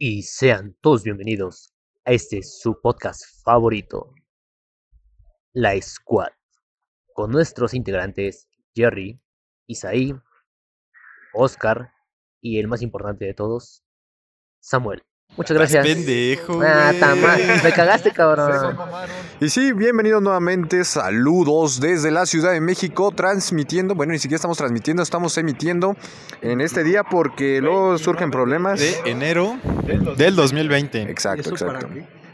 y sean todos bienvenidos a este su podcast favorito, La Squad, con nuestros integrantes Jerry, Isaí, Oscar y el más importante de todos, Samuel. Muchas gracias. pendejo, Ah, me cagaste, cabrón. Y sí, bienvenidos nuevamente, saludos desde la Ciudad de México, transmitiendo, bueno, ni siquiera estamos transmitiendo, estamos emitiendo en este día porque luego surgen problemas. De enero del 2020. Exacto, exacto.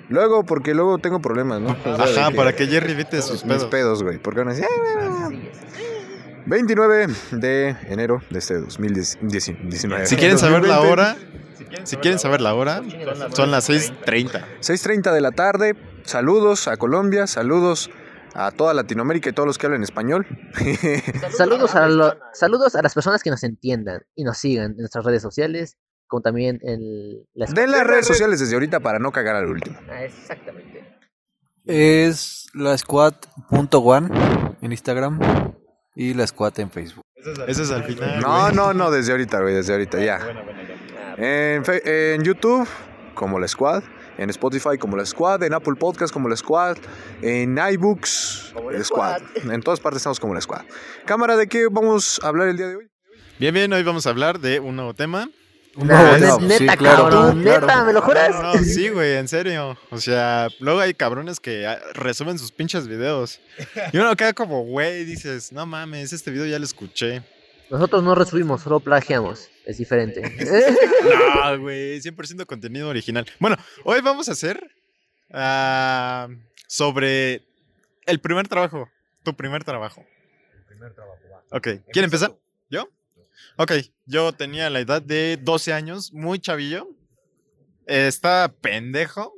Luego, porque luego tengo problemas, ¿no? O sea, de Ajá, para que Jerry evite sus mis pedos. pedos, güey. Porque van a decir, "Ah, 29 de enero de este 2019. Si quieren saber la 2020. hora, si quieren saber la hora, son las 6:30. 6.30 de la tarde, saludos a Colombia, saludos a toda Latinoamérica y todos los que hablan español. Saludos a, lo- saludos a las personas que nos entiendan y nos sigan en nuestras redes sociales, como también en la De las redes sociales desde ahorita para no cagar al último. Ah, Exactamente. Es la squad.one en Instagram y la squad en Facebook. Ese es al final. No, güey. no, no, desde ahorita, güey, desde ahorita, ya. En, fe- en YouTube, como la Squad. En Spotify, como la Squad. En Apple Podcast, como la Squad. En iBooks, Como la Squad. Squad. En todas partes estamos como la Squad. Cámara, ¿de qué vamos a hablar el día de hoy? Bien, bien, hoy vamos a habber de un nuevo tema. Nah, No, sí, neta, claro, cabrón, claro. neta, ¿me lo juras? No, no, sí, güey, en serio. O sea, luego hay cabrones que ah, resumen sus pinches videos. Y uno queda como, güey, dices, no mames, este video ya lo escuché. Nosotros no resubimos, solo plagiamos. Es diferente. No, güey, 100% contenido original. Bueno, hoy vamos a hacer ah, sobre el primer trabajo. Tu primer trabajo. Ok, ¿quién empezar? Ok, yo tenía la edad de 12 años, muy chavillo. Eh, estaba pendejo.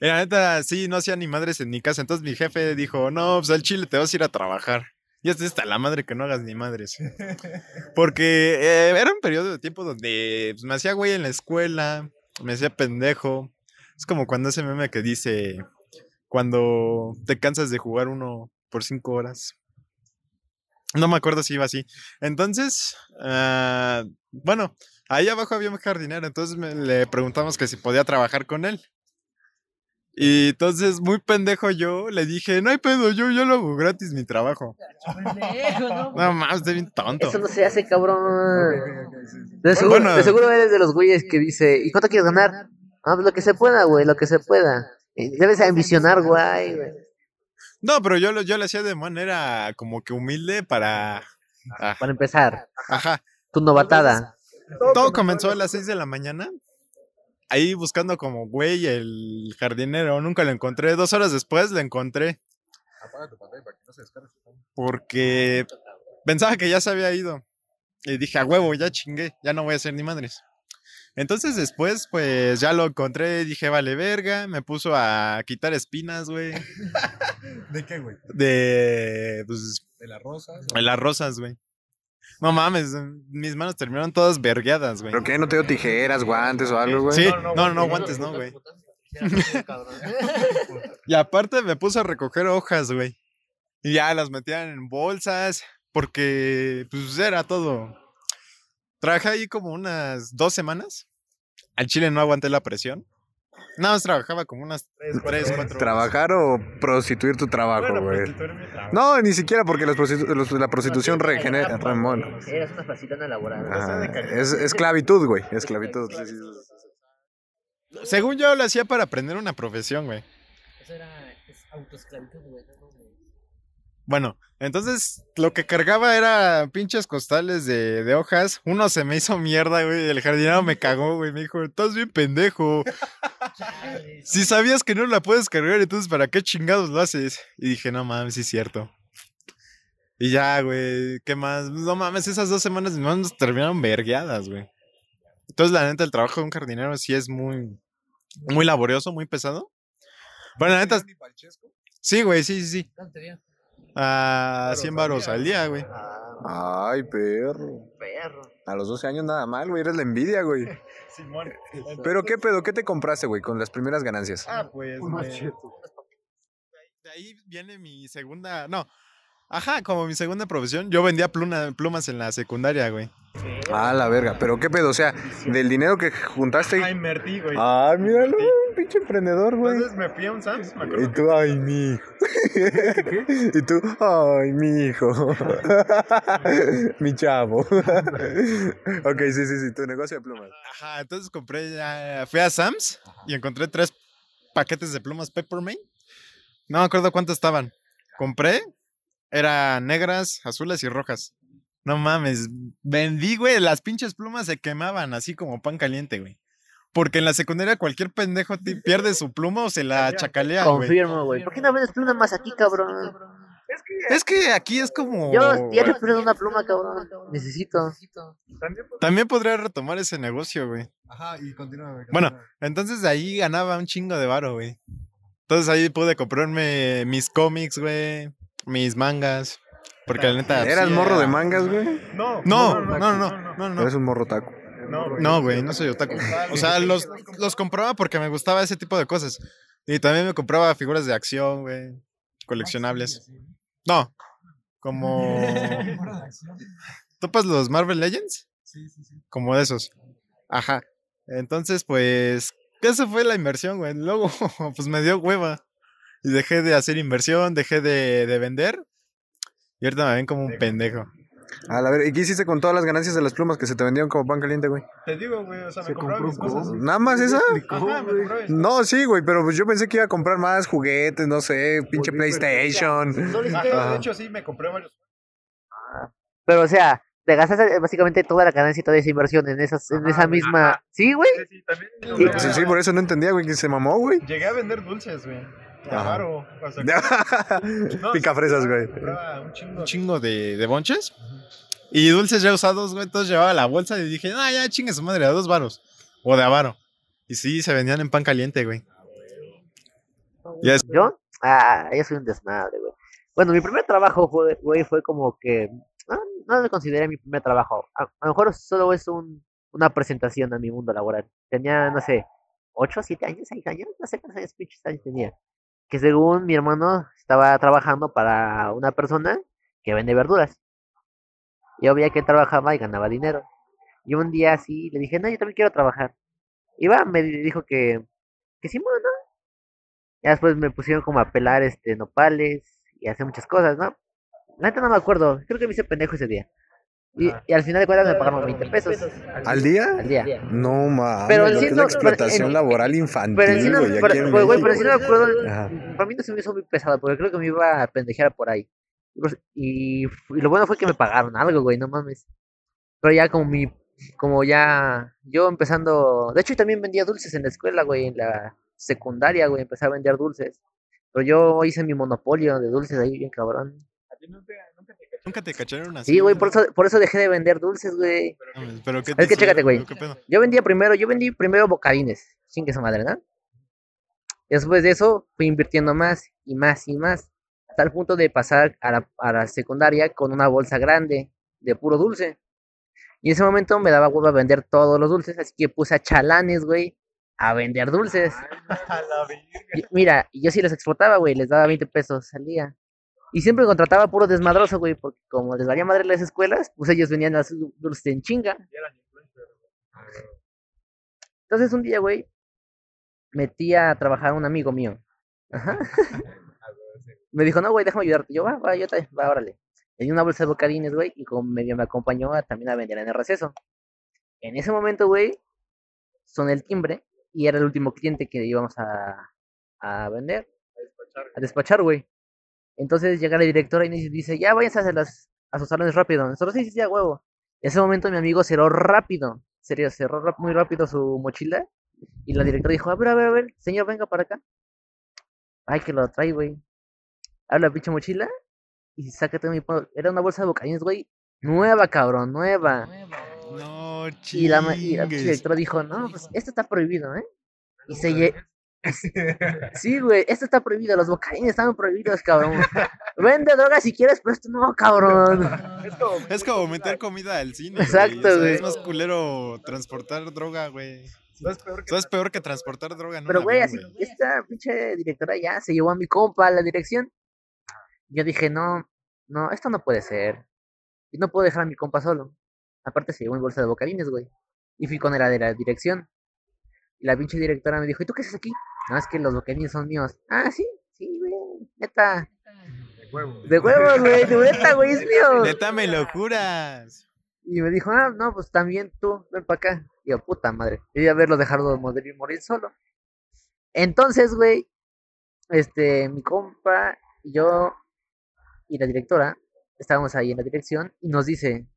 Y la neta, sí, no hacía ni madres en mi casa. Entonces mi jefe dijo, no, pues al chile te vas a ir a trabajar. Y hasta hasta la madre que no hagas ni madres. Porque eh, era un periodo de tiempo donde pues, me hacía güey en la escuela, me hacía pendejo. Es como cuando ese meme que dice, cuando te cansas de jugar uno por cinco horas. No me acuerdo si iba así. Entonces, ah, bueno, ahí abajo había un jardinero, entonces me- le preguntamos que si podía trabajar con él. Y entonces, muy pendejo yo, le dije, no hay pedo, yo, yo lo hago gratis mi trabajo. No mames, estoy bien tonto. Eso no se hace, cabrón. De seguro, Bueno. de seguro eres de los güeyes que dice, ¿y cuánto quieres ganar? Ah, pues lo que se pueda, güey, lo que se pueda. Y Debes ambicionar, güey. güey. No, pero yo lo, yo lo hacía de manera como que humilde para... ah, Para empezar, Ajá. tu novatada. Todo comenzó a las 6 de la mañana. Ahí buscando como güey el jardinero. Nunca lo encontré. Dos horas después lo encontré. Porque pensaba que ya se había ido. Y dije, a huevo, ya chingué. Ya no voy a hacer ni madres. Entonces después, pues ya lo encontré. Dije, vale, verga. Me puso a quitar espinas, güey. ¿De qué, güey? De, pues, ¿De las rosas? de las rosas, güey. No mames, mis manos terminaron todas vergueadas, güey. ¿Pero qué? ¿No te dio tijeras, guantes o algo, güey? Sí, no, no, guantes no, güey. Y aparte me puse a recoger hojas, güey. Y ya las metían en bolsas, porque pues era todo. Trabajé ahí como unas dos semanas. Al chile no aguanté la presión. Nada más trabajaba como unas tres, cuatro horas. ¿Trabajar o prostituir tu trabajo, güey? No, ni siquiera porque los prostitu- los- la prostitución regenera. remona. Eres una facilona laboral. Ajá, Es esclavitud, güey. Esclavitud. sí, sí, sí. Según yo lo hacía para aprender una profesión, güey. Eso era autoesclavitud, güey. Bueno, entonces lo que cargaba era pinches costales de, de hojas. Uno se me hizo mierda, güey. El jardinero me cagó, güey. Me dijo, estás bien pendejo. Si sabías que no la puedes cargar, entonces ¿para qué chingados lo haces? Y dije, no mames, sí es cierto. Y ya, güey, ¿qué más? No mames, esas dos semanas mis manos terminaron vergueadas, güey. Entonces, la neta, el trabajo de un jardinero sí es muy, muy laborioso, muy pesado. Bueno, la neta, sí, güey, sí, sí, sí. A 100 baros al día, güey. Ay, perro. Perro. A los 12 años nada mal, güey. Eres la envidia, güey. Pero qué pedo, ¿qué te compraste, güey, con las primeras ganancias? Ah, pues. me- De ahí viene mi segunda. No. Ajá, como mi segunda profesión. Yo vendía pluma- plumas en la secundaria, güey. Ah, la verga. Pero qué pedo, o sea, del dinero que juntaste. Ah, invertí, güey. Ay, míralo, pinche emprendedor, güey. Entonces me fui a un Sam's, me Y acuerdo. tú, ay, mi hijo. Y tú, ay, mi hijo. mi chavo. ok, sí, sí, sí, tu negocio de plumas. Ajá, entonces compré ya. Fui a Sam's y encontré tres paquetes de plumas Peppermint. No me acuerdo cuántos estaban. Compré, eran negras, azules y rojas. No mames, vendí, güey, las pinches plumas se quemaban así como pan caliente, güey. Porque en la secundaria cualquier pendejo ti- pierde su pluma o se la chacalea, güey. Confirmo, güey. ¿Por qué no vendes pluma más aquí, cabrón? Es que aquí es como... Yo diario pierdo una pluma, cabrón. Necesito. También podría retomar ese negocio, güey. Ajá, y continúa, güey. Bueno. Entonces de ahí ganaba un chingo de varo, güey. Entonces ahí pude comprarme mis cómics, güey, mis mangas. Porque la neta. ¿Eras sí morro de mangas, güey? No, no, no, no, no, no. Eres un morro taco. No, güey, no soy otaku. O sea, los, los compraba porque me gustaba ese tipo de cosas. Y también me compraba figuras de acción, güey, coleccionables. No, como... ¿Topas los Marvel Legends? Sí, sí, sí. Como de esos. Ajá. Entonces, pues, esa fue la inversión, güey. Luego, pues me dio hueva. Y dejé de hacer inversión, dejé de, de vender. Y ahorita me ven como un pendejo. A la ver, ¿y qué hiciste con todas las ganancias de las plumas que se te vendieron como pan caliente, güey? Te digo, güey, o sea, Se compró mis cosas. ¿Nada más esa? Ajá, me. No, sí, güey, pero pues yo pensé que iba a comprar más juguetes, no sé, pinche PlayStation. Ajá, de hecho, sí, me compré varios. Pero, o sea, te gastaste básicamente toda la ganancia y toda esa inversión en, esas, en esa misma. ¿Sí, güey? Sí, también. Sí, Sí, sí, por eso no entendía, güey, que se mamó, güey. Llegué a vender dulces, güey. Claro. O sea, Pica fresas, güey. compraba un chingo, un chingo de, de bonches. Y dulces ya usados, güey. Entonces llevaba la bolsa y dije, ah, ya chingue su madre, a dos varos. O de avaro. Y sí, se vendían en pan caliente, güey. Ya es- ¿Yo? Ah, yo soy un desmadre, güey. Bueno, mi primer trabajo fue, güey, fue como que. No, no lo consideré mi primer trabajo. A, a lo mejor solo es un, una presentación a mi mundo laboral. Tenía, no sé, 8, 7 años, 6 años, no sé cuántos años, pinches años tenía. Que según mi hermano estaba trabajando para una persona que vende verduras. Yo veía que trabajaba y ganaba dinero. Y un día así le dije, no, yo también quiero trabajar. Iba, me di- dijo que, que sí, bueno, ya después me pusieron como a pelar este nopales y hacer muchas cosas, ¿no? La neta no me acuerdo, creo que me hice pendejo ese día. Y, y al final de cuentas me pagaron 20 pesos ¿Al día? al día. No mames, Pero en sí es no- explotación en- laboral Pero en sí infantil, no, pero, aquí en pero, güey, pero sí no me acuerdo, Ajá. para mí no se me hizo muy pesado, porque creo que me iba a pendejear por ahí. Y, pues, y, y lo bueno fue que me pagaron algo, güey, no mames. Pero ya como mi, como ya, yo empezando, de hecho también vendía dulces en la escuela, güey, en la secundaria, güey, empecé a vender dulces. Pero yo hice mi monopolio de dulces ahí, bien cabrón. Nunca te cacharon así. Sí, güey, por eso, por eso dejé de vender dulces, güey. No Pero qué Es que te chécate, güey. Yo vendía primero, yo vendí primero bocadines, sin que esa madre, ¿no? Y después de eso fui invirtiendo más y más y más, hasta el punto de pasar a la, a la secundaria con una bolsa grande de puro dulce. Y en ese momento me daba huevo a vender todos los dulces, así que puse a chalanes, güey, a vender dulces. Y, mira, y yo sí les explotaba, güey, les daba 20 pesos al día. Y siempre contrataba puro desmadroso, güey, porque como les valía madre las escuelas, pues ellos venían a hacer dulces en chinga. Entonces un día, güey, metí a trabajar a un amigo mío. Ajá. me dijo, no, güey, déjame ayudarte. Yo, va, va, yo te, va, órale. Le di una bolsa de bocadines, güey, y como medio me acompañó a, también a vender en el receso. En ese momento, güey, soné el timbre y era el último cliente que íbamos a, a vender, a despachar, güey. Entonces llega la directora y dice, ya váyanse a, las, a sus salones rápido. Nosotros sí, sí, sí, a huevo. En ese momento mi amigo cerró rápido, serio, cerró muy rápido su mochila y la directora dijo, a ver, a ver, a ver, señor, venga para acá. Ay, que lo trae, güey. Abre la pinche mochila y sácate mi... Era una bolsa de bocadines, güey. Nueva, cabrón, nueva. No, Y la, y la directora dijo, no, pues esto está prohibido, ¿eh? Y se lle... Sí, güey, esto está prohibido, los bocadines están prohibidos, cabrón. Vende droga si quieres, pero esto no, cabrón. Es como meter comida al cine. güey, Exacto, o sea, güey. Es más culero transportar droga, güey. ¿Sabes peor que Eso es peor que transportar droga en Pero, güey, así, esta pinche directora ya se llevó a mi compa a la dirección. Yo dije, no, no, esto no puede ser. Y no puedo dejar a mi compa solo. Aparte se llevó mi bolsa de bocadines, güey. Y fui con la de la dirección. Y la pinche directora me dijo, ¿y tú qué haces aquí? No, es que los bocadines son míos. Ah, sí, sí, güey. Neta. De huevo. De huevos, güey. De neta, güey, es mío. Neta, me lo juras. Y me dijo, ah, no, pues también tú, ven para acá. Y yo, puta madre. Y haberlo dejado morir, morir solo. Entonces, güey, este, mi compa y yo y la directora estábamos ahí en la dirección y nos dice,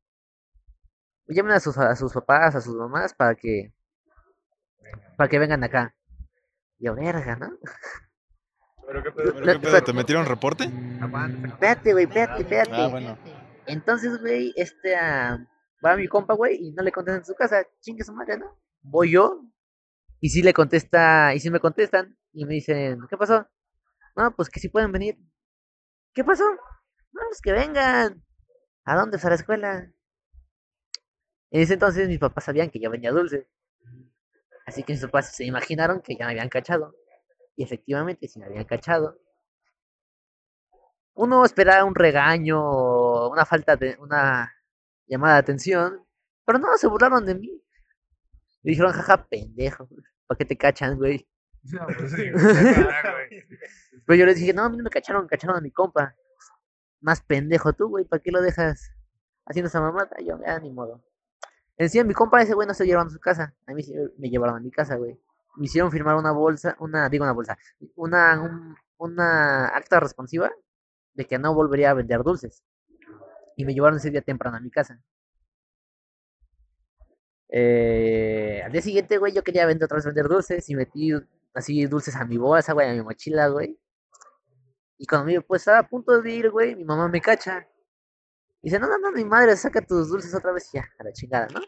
llamen a sus, a sus papás, a sus mamás para que, para que vengan acá. Y yo, verga, ¿no? Pero qué pedo. ¿Pero qué pedo? ¿Te metieron reporte? Espérate, güey, espérate, espérate. Ah, bueno. Entonces, güey, este, ah, va mi compa, güey, y no le contestan en su casa, chingue su madre, ¿no? Voy yo, y sí le contesta, y sí me contestan, y me dicen, ¿qué pasó? No, pues que sí pueden venir. ¿Qué pasó? No, pues que vengan. ¿A dónde? Pues a la escuela. En ese entonces mis papás sabían que ya venía dulce. Así que mis papás se imaginaron que ya me habían cachado. Y efectivamente, sí me habían cachado. Uno esperaba un regaño, o una falta de, una llamada de atención, pero no, se burlaron de mí. Me dijeron, jaja, pendejo, ¿para qué te cachan, güey? No, pues sí. Pero yo les dije, no, a mí no me cacharon, cacharon a mi compa. Más pendejo tú, güey, ¿para qué lo dejas haciendo esa mamada? Yo, ya, ni modo. Encima, mi compa ese güey no se llevaron a su casa. A mí me llevaron a mi casa, güey. Me hicieron firmar una bolsa, una, digo una bolsa, una, un- una acta responsiva de que no volvería a vender dulces. Y me llevaron ese día temprano a mi casa. Eh, al día siguiente, güey, yo quería vender otra vez vender dulces y metí así dulces a mi bolsa, güey, a mi mochila, güey. Y cuando me pues estaba a punto de ir, güey, mi mamá me cacha. Y dice, no, no, no, mi madre, saca tus dulces otra vez y ya, a la chingada, ¿no?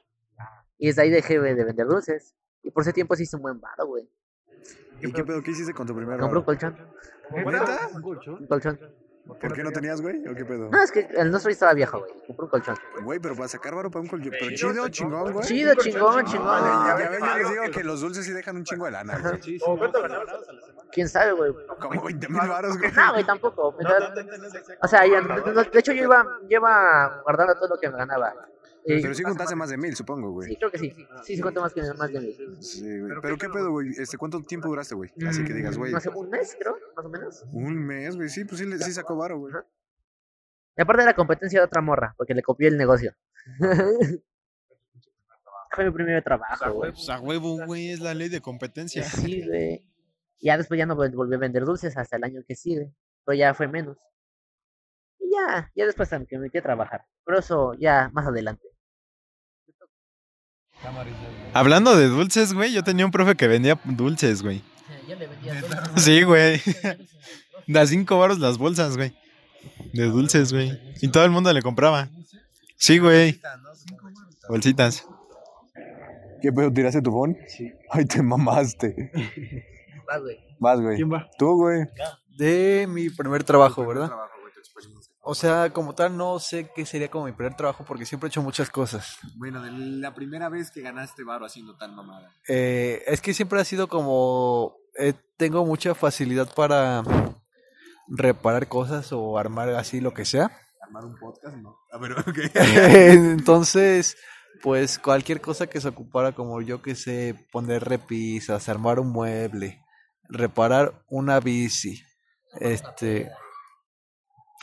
Y desde ahí dejé de vender dulces. Y por ese tiempo sí hice un buen varo, güey. ¿Y qué pedo? ¿Qué hiciste con tu primer Compré un colchón, ¿Neta? un colchón. ¿Por qué no tenías, güey? ¿O qué pedo? No, es que el nuestro estaba viejo, güey. Compré un colchón. Güey, pero para sacar varo para un colchón. Pero chido, chingón, güey. Chido, chingón, chingón. Ya ves, yo les digo que los dulces sí dejan un chingo de lana, güey. ¿O cuánto ganabas a la semana? ¿Quién sabe, güey? Como 20 mil varos, güey. No, güey, tampoco. O sea, de hecho yo iba, yo iba guardando todo lo que me ganaba. Pero sí juntaste más de mil, supongo, güey. Sí, creo que sí. Sí, sí cuento más que más de mí. Sí, güey. Pero qué pedo, güey. Este, ¿Cuánto tiempo duraste, güey? Así que digas, güey. Sé, un mes, creo, más o menos. Un mes, güey. Sí, pues sí, sí sacó varo, güey. Y aparte de la competencia de otra morra, porque le copié el negocio. Fue mi primer trabajo, güey. Pues a huevo, güey, es la ley de competencia. Sí, güey. Y Ya después ya no vol- volví a vender dulces hasta el año que sigue. Pero ya fue menos. Y ya, ya después también que me metí a trabajar. Pero eso ya más adelante. Hablando de dulces, güey, yo tenía un profe que vendía dulces, güey. Yo le vendía Sí, güey. Da cinco baros las bolsas, güey. De dulces, güey. Y todo el mundo le compraba. Sí, güey. Bolsitas. ¿Qué pedo? ¿Tiraste tu phone? Sí. Ay, te mamaste. Vas, güey. Vas, güey. va? Tú, güey. De mi primer trabajo, ¿verdad? O sea, como tal, no sé qué sería como mi primer trabajo porque siempre he hecho muchas cosas. Bueno, de la primera vez que ganaste varo haciendo tal mamada. Eh, es que siempre ha sido como... eh, tengo mucha facilidad para reparar cosas o armar así lo que sea. Armar un podcast, ¿no? A ver, ok. Entonces, pues cualquier cosa que se ocupara, como yo que sé, poner repisas, armar un mueble, reparar una bici, este,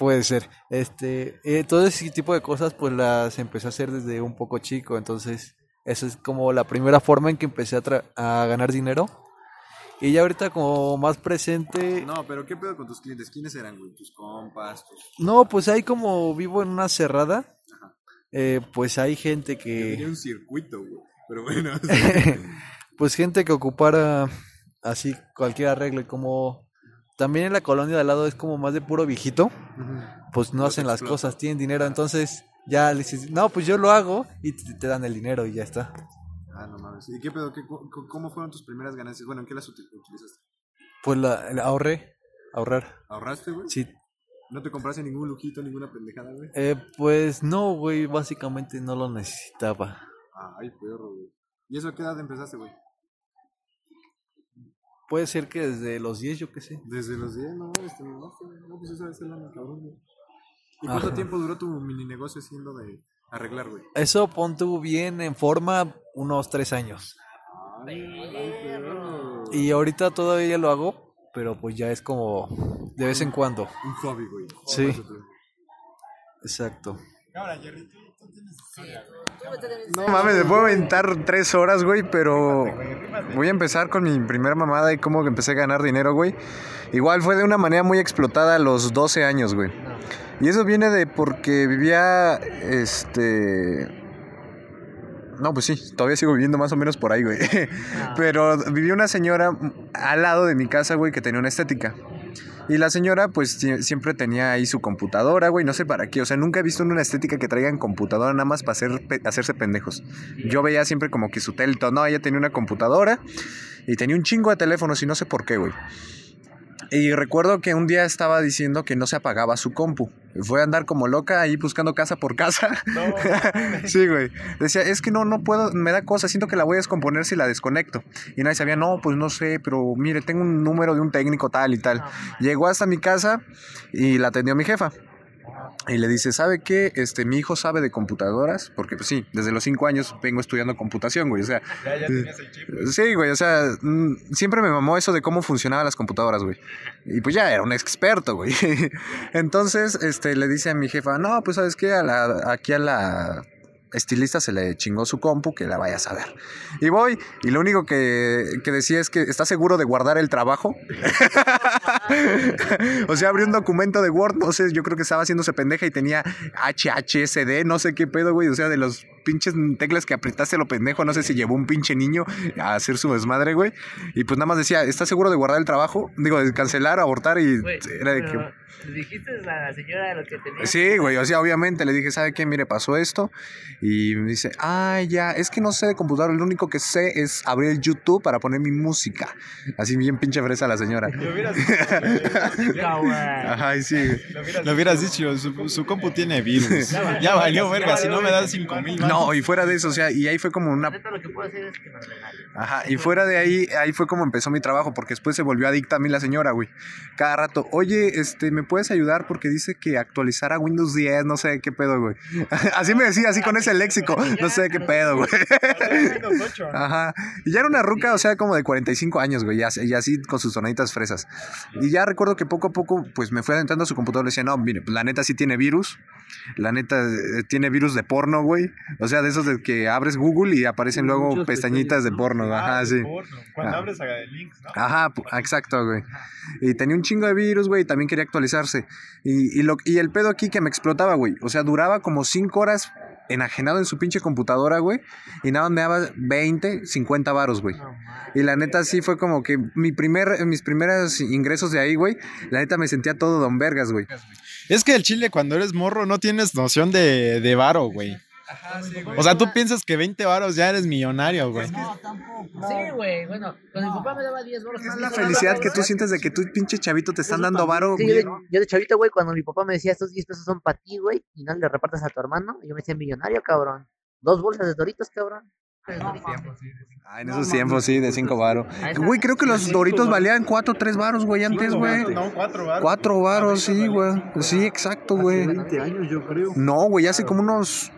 puede ser, este, eh, todo ese tipo de cosas, pues las empecé a hacer desde un poco chico, entonces, esa es como la primera forma en que empecé a, tra- a ganar dinero. Y ya ahorita como más presente, No, pero ¿qué pedo con tus clientes? ¿Quiénes eran, güey? ¿Tus compas? Tus... no, pues ahí como vivo en una cerrada, eh, pues hay gente que... un circuito, güey. Pero bueno. pues gente que ocupara así cualquier arreglo y como también en la colonia de al lado es como más de puro viejito, pues no hacen las cosas, tienen dinero, entonces ya le dices, no, pues yo lo hago y te, te dan el dinero y ya está. ah, no mames. ¿Y qué pedo? ¿Qué, ¿Cómo fueron tus primeras ganancias? Bueno, ¿en qué las util- utilizaste? Pues la, la ahorré, ahorrar, ¿Ahorraste, güey? sí. ¿No te compraste ningún lujito, ninguna pendejada, güey? Eh, pues no, güey, básicamente no lo necesitaba. Ay, perro, güey. ¿Y eso a qué edad empezaste, güey? Puede ser que desde los 10, yo qué sé. Desde los 10, no, este, no, no, pues esa es la cabrón, güey. ¿Y cuánto tiempo duró tu mini negocio siendo de arreglar, güey? Eso pon tú bien en forma unos tres años. Y ahorita todavía lo hago, pero pues ya es como de vez en cuando. Un hobby, güey. Sí. Exacto. Ahora, Jerry, No mames, me puedo aventar tres horas, güey, pero voy a empezar con mi primera mamada y cómo empecé a ganar dinero, güey. Igual fue de una manera muy explotada a los 12 años, güey. Y eso viene de porque vivía, este... No, pues sí, todavía sigo viviendo más o menos por ahí, güey. Pero vivía una señora al lado de mi casa, güey, que tenía una estética. Y la señora, pues sie- siempre tenía ahí su computadora, güey, no sé para qué. O sea, nunca he visto en una estética que traigan computadora nada más para hacer, hacerse pendejos. Yo veía siempre como que su tel, no, ella tenía una computadora y tenía un chingo de teléfonos y no sé por qué, güey. Y recuerdo que un día estaba diciendo que no se apagaba su compu. Fue a andar como loca ahí buscando casa por casa. sí, güey. Decía, es que no, no puedo, me da cosa, siento que la voy a descomponer si la desconecto. Y nadie sabía, no, pues no sé, pero mire, tengo un número de un técnico tal y tal. Llegó hasta mi casa y la atendió mi jefa. Y le dice, ¿sabe qué? Este, mi hijo sabe de computadoras, porque pues sí, desde los cinco años vengo estudiando computación, güey. O sea, Ya, ya tenías el chip. Sí, güey, o sea, mm, siempre me mamó eso de cómo funcionaban las computadoras, güey. Y pues ya era un experto, güey. Entonces, este, le dice a mi jefa, no, pues sabes qué, a la, aquí a la estilista se le chingó su compu, que la vaya a saber. Y voy, y lo único que, que decía es que está seguro de guardar el trabajo. o sea, abrió un documento de Word, no sé, yo creo que estaba haciéndose pendeja y tenía HHSD, no sé qué pedo, güey. O sea, de los pinches teclas que apretaste lo pendejo, no sé si llevó un pinche niño a hacer su desmadre, güey. Y pues nada más decía, ¿estás seguro de guardar el trabajo? Digo, de cancelar, abortar y Güey, era de que... pero, ¿le dijiste a la señora lo que tenía? Sí, güey, o sea, obviamente le dije, ¿sabe qué? Mire, pasó esto. Y me dice, ah, ya, es que no sé de computador, lo único que sé es abrir el YouTube para poner mi música. Así bien pinche fresa la señora. Lo hubieras dicho. Ajá, y sí. Lo hubieras dicho, su, su compu tiene virus. Ya valió, verga, si no me das 5 mil. No, y fuera de eso, o sea, y ahí fue como una lo que puedo hacer es que me. Ajá, y fuera de ahí, ahí fue como empezó mi trabajo, porque después se volvió adicta a mí la señora, güey. Cada rato, oye, este, ¿me puedes ayudar? Porque dice que actualizara Windows 10, no sé qué pedo, güey. Así me decía, así con ese léxico, no sé qué pedo, güey. Ajá, y ya era una ruca, o sea, como de 45 años, güey, y así, con sus tonaditas fresas. Y ya recuerdo que poco a poco, pues me fui adentrando a su computador y le decía, no, mire, pues la neta sí tiene virus, la neta eh, tiene virus de porno, güey. O sea, de esos de que abres Google y aparecen luego pestañitas de porno, ajá, sí. Cuando Ah. abres a links, ¿no? Ajá, exacto, güey. Y tenía un chingo de virus, güey, y también quería actualizarse. Y, y, lo, y el pedo aquí que me explotaba, güey. O sea, duraba como 5 horas enajenado en su pinche computadora, güey. Y nada, me daba 20, 50 varos, güey. No. Y la neta sí fue como que mi primer, mis primeros ingresos de ahí, güey. La neta me sentía todo don vergas, güey. Es que el chile, cuando eres morro, no tienes noción de, de varo, güey. O sea, tú piensas que 20 varos ya eres millonario, güey. No, tampoco. Sí, güey. Bueno, cuando mi papá me daba 10 bolos. Es la felicidad que tú sientes de que tú, pinche chavito, te están dando varo. Sí, yo, de, bien- yo de chavito, güey, cuando mi papá me decía estos 10 pesos son para ti, güey, y no le repartas a tu hermano, yo me decía millonario, cabrón. Dos bolsas de doritos, cabrón. Ah, en esos tiempos, sí, de 5 varos. Güey, creo que los doritos valían 4 o 3 varos, güey, antes, güey. No, 4 varos. Cuatro varos, sí, güey. Sí, exacto, güey. 20 años, yo creo. No, güey, hace como unos...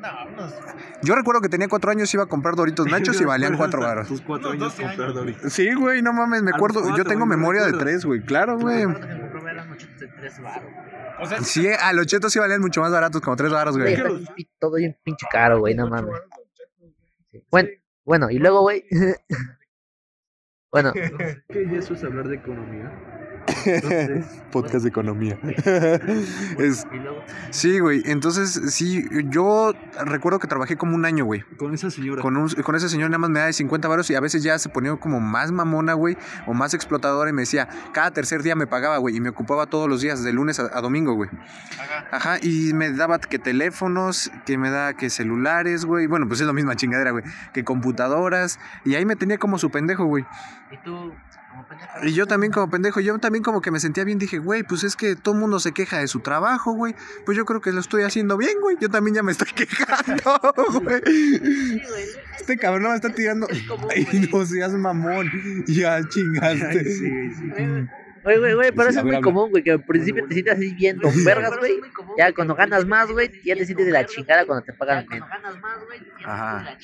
No, unos, Yo recuerdo que tenía cuatro años, iba a comprar Doritos Nachos y valían cuatro varos. Tus cuatro Unos años 12 comprar. Doritos. Sí, güey, no mames, me acuerdo. Yo tengo memoria de recuerdo. tres, güey. Claro, güey. 3 o sea, Sí, a los chetos sí valían mucho más baratos, como tres varos, Güey, todo bien pinche caro, güey, no mames. Sí. Bueno, bueno, y luego, güey. bueno, ¿Qué eso es hablar de economía? Podcast de economía. Es- sí, güey. Entonces, sí, yo recuerdo que trabajé como un año, güey. Con esa señora. Con, un- con ese señor nada más me da de 50 varos y a veces ya se ponía como más mamona, güey, o más explotadora y me decía, cada tercer día me pagaba, güey, y me ocupaba todos los días, de lunes a, a domingo, güey. Ajá, y me daba que teléfonos, que me daba que celulares, güey, bueno, pues es la misma chingadera, güey, que computadoras, y ahí me tenía como su pendejo, güey. Y tú. Y yo también como pendejo, yo también como que me sentía bien, dije, güey, pues es que todo el mundo se queja de su trabajo, güey, pues yo creo que lo estoy haciendo bien, güey, yo también ya me estoy quejando, güey. Sí. Este cabrón me está tirando. Es común, Ay, no seas mamón. Ya chingaste. Güey, Oye, güey, güey, pero eso es muy común, güey, que al principio te sientes así bien don vergas, güey. Ya cuando ganas más, güey, ya te sientes de la chingada cuando te pagan menos. Ajá.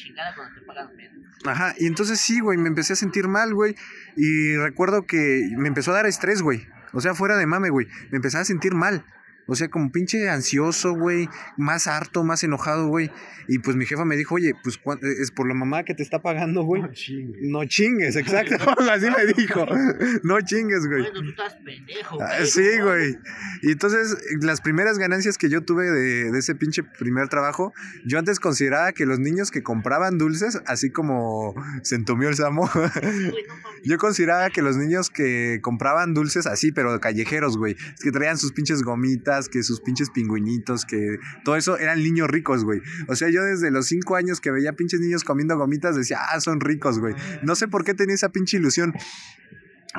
Ajá, y entonces sí, güey, me empecé a sentir mal, güey. Y recuerdo que me empezó a dar estrés, güey. O sea, fuera de mame, güey. Me empezaba a sentir mal. O sea, como pinche ansioso, güey. Más harto, más enojado, güey. Y pues mi jefa me dijo, oye, pues ¿cuán- es por la mamá que te está pagando, güey. No chingues. No chingues, exacto. Así me dijo. No chingues, güey. tú estás pendejo, Ah, Sí, güey. Y entonces, las primeras ganancias que yo tuve de, de ese pinche primer trabajo, yo antes consideraba que los niños que compraban dulces, así como se entumió el Samo, yo consideraba que los niños que compraban dulces así, pero callejeros, güey, que traían sus pinches gomitas, que sus pinches pingüinitos, que todo eso eran niños ricos, güey. O sea, yo desde los cinco años que veía pinches niños comiendo gomitas decía, ah, son ricos, güey. No sé por qué tenía esa pinche ilusión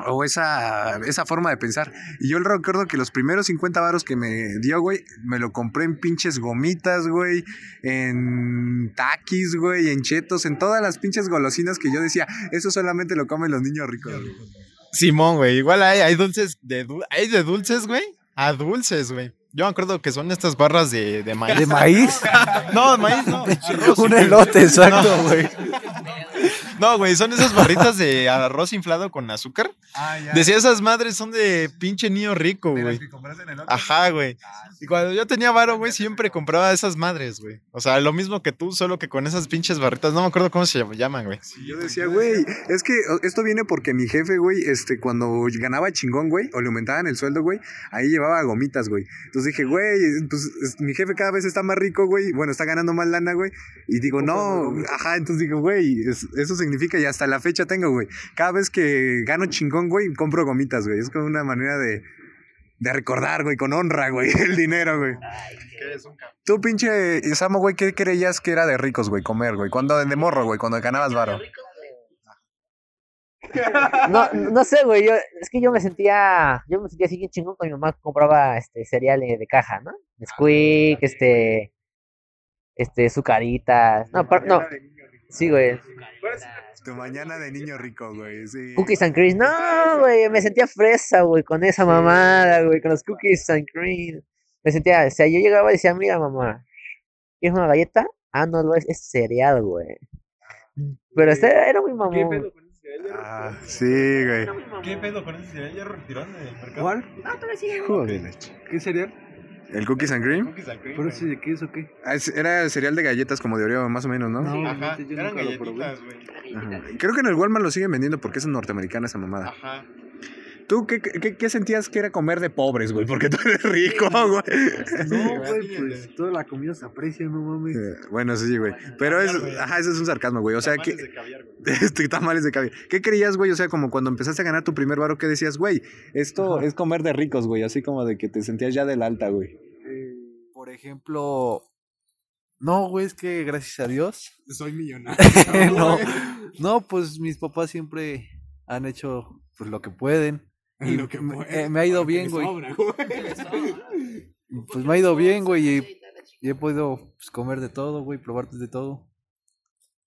o esa, esa forma de pensar. Y yo recuerdo que los primeros 50 varos que me dio, güey, me lo compré en pinches gomitas, güey, en taquis, güey, en chetos, en todas las pinches golosinas que yo decía, eso solamente lo comen los niños ricos. Simón, güey. Igual hay, dulces de hay de dulces, güey. A dulces, güey. Yo me acuerdo que son estas barras de, de maíz. ¿De maíz? No, de maíz no. Un elote, exacto, güey. No, güey, son esas barritas de arroz inflado con azúcar. Ah, ya. Decía, esas madres son de pinche niño rico, güey. que compraste en el otro. Ajá, güey. Y cuando yo tenía varo, güey, siempre compraba esas madres, güey. O sea, lo mismo que tú, solo que con esas pinches barritas. No me acuerdo cómo se llaman, güey. Yo decía, güey, es que esto viene porque mi jefe, güey, este, cuando ganaba chingón, güey, o le aumentaban el sueldo, güey, ahí llevaba gomitas, güey. Entonces dije, güey, pues es- mi jefe cada vez está más rico, güey, bueno, está ganando más lana, güey. Y digo, no, ajá, entonces digo, güey, es- eso significa, y hasta la fecha tengo, güey. Cada vez que gano chingón, güey, compro gomitas, güey. Es como una manera de, de recordar, güey, con honra, güey, el dinero, güey. Tú, pinche Samo, güey, ¿qué creías que era de ricos, güey, comer, güey? Cuando de morro, güey, cuando ganabas varo. No, no sé, güey, yo, es que yo me sentía, yo me sentía así bien chingón cuando mi mamá compraba este cereal de, caja, ¿no? Nesquik, este, este, sucaritas, no, par- no, sí, güey, Tu mañana de niño rico, güey, sí. cookies and cream, no, güey, me sentía fresa, güey, con esa mamada, güey, con los cookies and cream, me sentía, o sea, yo llegaba y decía, mira, mamá, ¿quieres una galleta? Ah, no, lo es, es cereal, güey, pero este era muy mamón. Ah, sí, güey. ¿Qué pedo con ese cereal? ¿Ya retiraron del mercado? ¿Cuál? Joder. ¿Qué cereal? ¿El cookies and cream? Cookies and cream, ¿Pero ese de qué es o qué? Ah, es- era cereal de galletas como de Oreo, más o menos, ¿no? No, Ajá, yo eran nunca lo probé. galletitas, güey. Ajá. Creo que en el Walmart lo siguen vendiendo porque es norteamericana esa mamada. Ajá. ¿Tú qué, qué, qué sentías que era comer de pobres, güey? Porque tú eres rico, güey. No, güey, pues toda la comida se aprecia, no mames. Eh, Bueno, sí, güey. Pero es, ajá, eso es un sarcasmo, güey. O sea, que... Tamales de caviar, güey. Este, tamales de caviar. ¿Qué creías, güey? O sea, como cuando empezaste a ganar tu primer varo, ¿qué decías, güey? Esto es comer de ricos, güey. Así como de que te sentías ya del alta, güey. Por ejemplo, no, güey, es que gracias a Dios. Soy millonario. no, no, pues mis papás siempre han hecho pues lo que pueden. Y Lo que me, me ha ido bien, güey. Pues me ha ido bien, güey, y, y he podido pues, comer de todo, güey, probar de todo.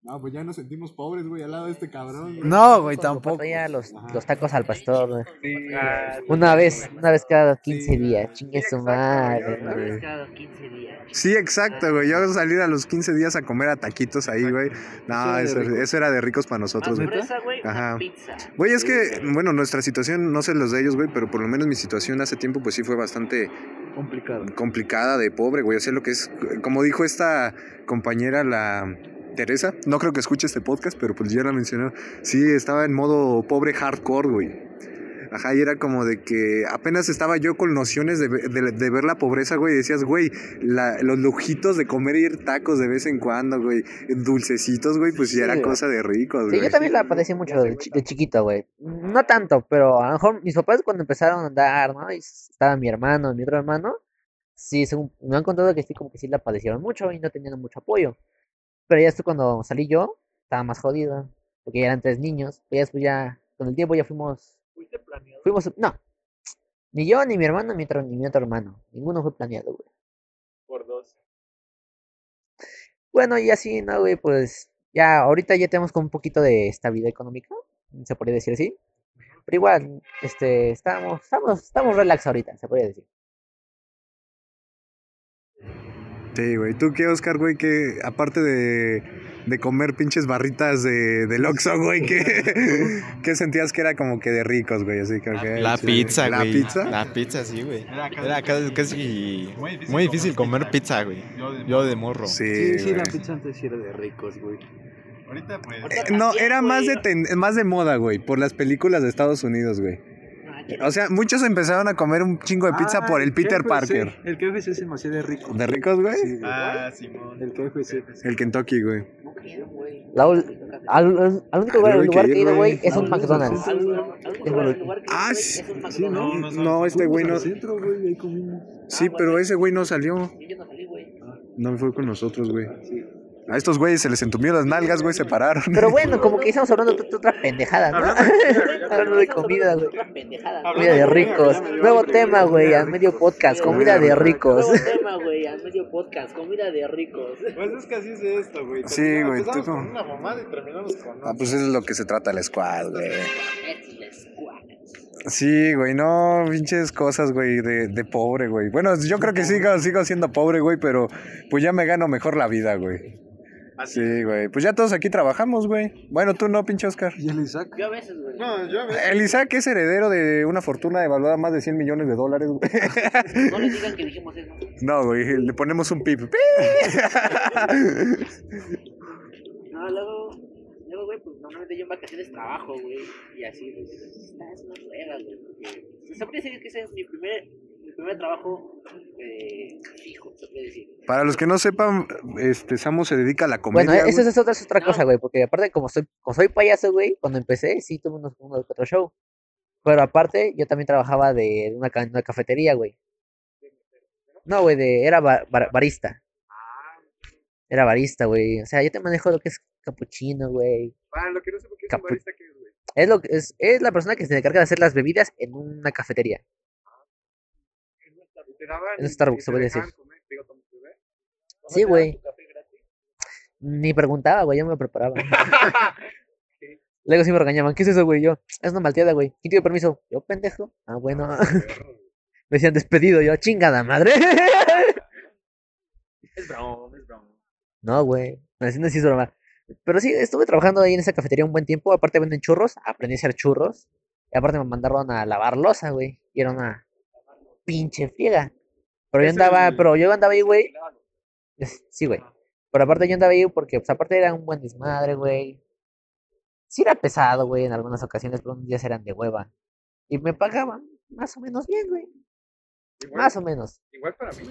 No, pues ya nos sentimos pobres, güey, al lado de este cabrón. güey. No, güey, tampoco. los, los tacos al pastor, güey. Una vez, una vez cada 15 días, chingue su madre, una vez cada 15 días. Sí, exacto, güey. Yo salir a los 15 días a comer a taquitos ahí, güey. No, Eso era de eso, era de ricos para nosotros, güey. Güey, Ajá. pizza. Güey, es que, bueno, nuestra situación, no sé los de ellos, güey, pero por lo menos mi situación hace tiempo, pues sí fue bastante Complicado. complicada de pobre, güey. O sea, lo que es, como dijo esta compañera, la Teresa, no creo que escuche este podcast, pero pues ya la mencionó. Sí, estaba en modo pobre hardcore, güey. Ajá, y era como de que apenas estaba yo con nociones de, ve- de- de ver la pobreza, güey. Decías, güey, la- los lujitos de comer y ir tacos de vez en cuando, güey. Dulcecitos, güey, pues ya era Sí, cosa de ricos, Sí, güey. yo también la padecí mucho de, de chiquito, güey. No tanto, pero a lo mejor mis papás cuando empezaron a andar, ¿no? Y estaba mi hermano, mi otro hermano, sí, según, me han contado que sí, como que sí la padecieron mucho y no tenían mucho apoyo. Pero ya después cuando salí yo, estaba más jodido, porque ya eran tres niños. Y ya después ya, con el tiempo ya fuimos, fuimos, no, ni yo, ni mi hermano, ni mi otro, ni mi otro hermano. Ninguno fue planeado, güey. Por dos. Bueno, y así, ¿no, güey? Pues ya, ahorita ya tenemos como un poquito de estabilidad económica, se podría decir así. Pero igual, este, estamos, estamos, estamos relax ahorita, se podría decir. Sí, güey. ¿Tú qué, Oscar, güey? Que aparte de, de comer pinches barritas de, del Oxxo, güey, ¿qué, ¿qué sentías que era como que de ricos, güey? Así que, La sí. pizza, ¿La güey. pizza? La pizza, sí, güey. Era casi, casi muy difícil comer pizza, güey. Yo de morro. Sí, Sí, sí, la pizza antes era de ricos, güey. Ahorita pues. Eh, no, era más de, ten- más de moda, güey, por las películas de Estados Unidos, güey. O sea, muchos empezaron a comer un chingo de pizza Ah, por el el Peter KFC. Parker. El KFC se me hacía de rico. ¿De ricos, güey? Sí. Ah, Simón. El KFC. El Kentucky, güey. La ul- al, al- al único lugar, lugar que he ido, güey. es un McDonald's. no, Ah, sí, Sí, ¿no? No, no, no, este güey no. Sí, pero ese güey no salió. No fue con nosotros, güey. A estos güeyes se les entumió las nalgas, güey, se pararon. Pero bueno, como que estamos hablando de otra- pendejada, ¿no? Hablando de comida, güey. Comida de ricos. Nuevo tema, güey, a medio podcast. Comida de ricos. tema, güey, al medio podcast, comida de ricos. Pues es que así es esto, güey. Sí, güey, empezamos tú con como- una mamada y terminamos con Ah, pues eso es lo que se trata la squad, güey. Sí, güey, no, pinches cosas, güey, de, de pobre, güey. Bueno, yo creo que sigo, sigo siendo pobre, güey, pero pues ya me gano mejor la vida, güey. Sí, güey. Pues ya todos aquí trabajamos, güey. Bueno, tú no, pinche Oscar. ¿Y el Isaac? Yo a veces, güey. No, yo me. El Isaac es heredero de una fortuna evaluada más de 100 millones de dólares, güey. No les digan que dijimos eso. No, güey, le ponemos un pip. No, luego, luego, güey, pues normalmente yo en vacaciones trabajo, güey. Y así, pues, está, es una rueda, güey. Porque se podría decir que ese es mi primer, mi primer trabajo eh, fijo, se puede decir. Para los que no sepan, este Samu se dedica a la comedia. Bueno, eso, es otra, es otra cosa, güey, porque aparte, como soy, como soy payaso, güey, cuando empecé, sí tuve unos, unos que otro show. Pero aparte, yo también trabajaba de una, ca- una cafetería, güey. No, güey, de, era ba- bar- barista. Era barista, güey. O sea, yo te manejo lo que es capuchino, güey. Ah, lo que no sé por qué es un barista que es, güey. Es, lo, que- es, es la persona que se encarga de hacer las bebidas en una cafetería. En Starbucks, se dejaban decir. Sí, güey. Ni preguntaba, güey, yo me preparaba. Luego sí me regañaban, ¿qué es eso, güey? Yo, es una malteada, güey. ¿Quién tiene permiso? Yo, pendejo. Ah, bueno. me decían despedido, yo, chingada madre. Es broma, es broma. no, güey. Así no es broma. Pero sí, estuve trabajando ahí en esa cafetería un buen tiempo. Aparte venden churros, aprendí a hacer churros. Y aparte me mandaron a lavar losa, güey. Y era una pinche friega. Pero yo andaba, el- pero yo andaba ahí, güey. Sí, güey. Pero aparte yo andaba ahí porque, pues aparte era un buen desmadre, güey. Sí era pesado, güey, en algunas ocasiones, pero unos días eran de hueva. Y me pagaban más o menos bien, güey. Más o menos. igual para mí.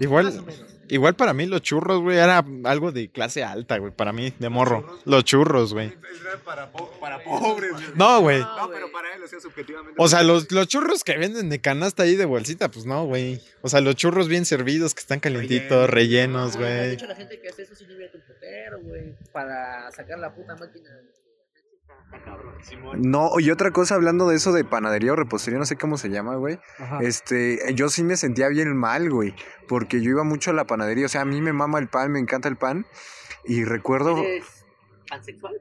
Igual, igual para mí los churros, güey, era algo de clase alta, güey, para mí, de morro. Los churros, güey. Para, po- para pobres, güey. No, güey. No, pero para él, o sea, subjetivamente. O sea, los, los churros que venden de canasta ahí de bolsita, pues no, güey. O sea, los churros bien servidos, que están calientitos, rellenos, Ah, de güey. hecho, la gente que hace eso sí vive tu putero, güey. Para sacar la puta máquina. No, y otra cosa hablando de eso de panadería o repostería, no sé cómo se llama, güey. Ajá. Este, yo sí me sentía bien mal, güey, porque yo iba mucho a la panadería, o sea, a mí me mama el pan, me encanta el pan, y recuerdo ¿Eres pansexual?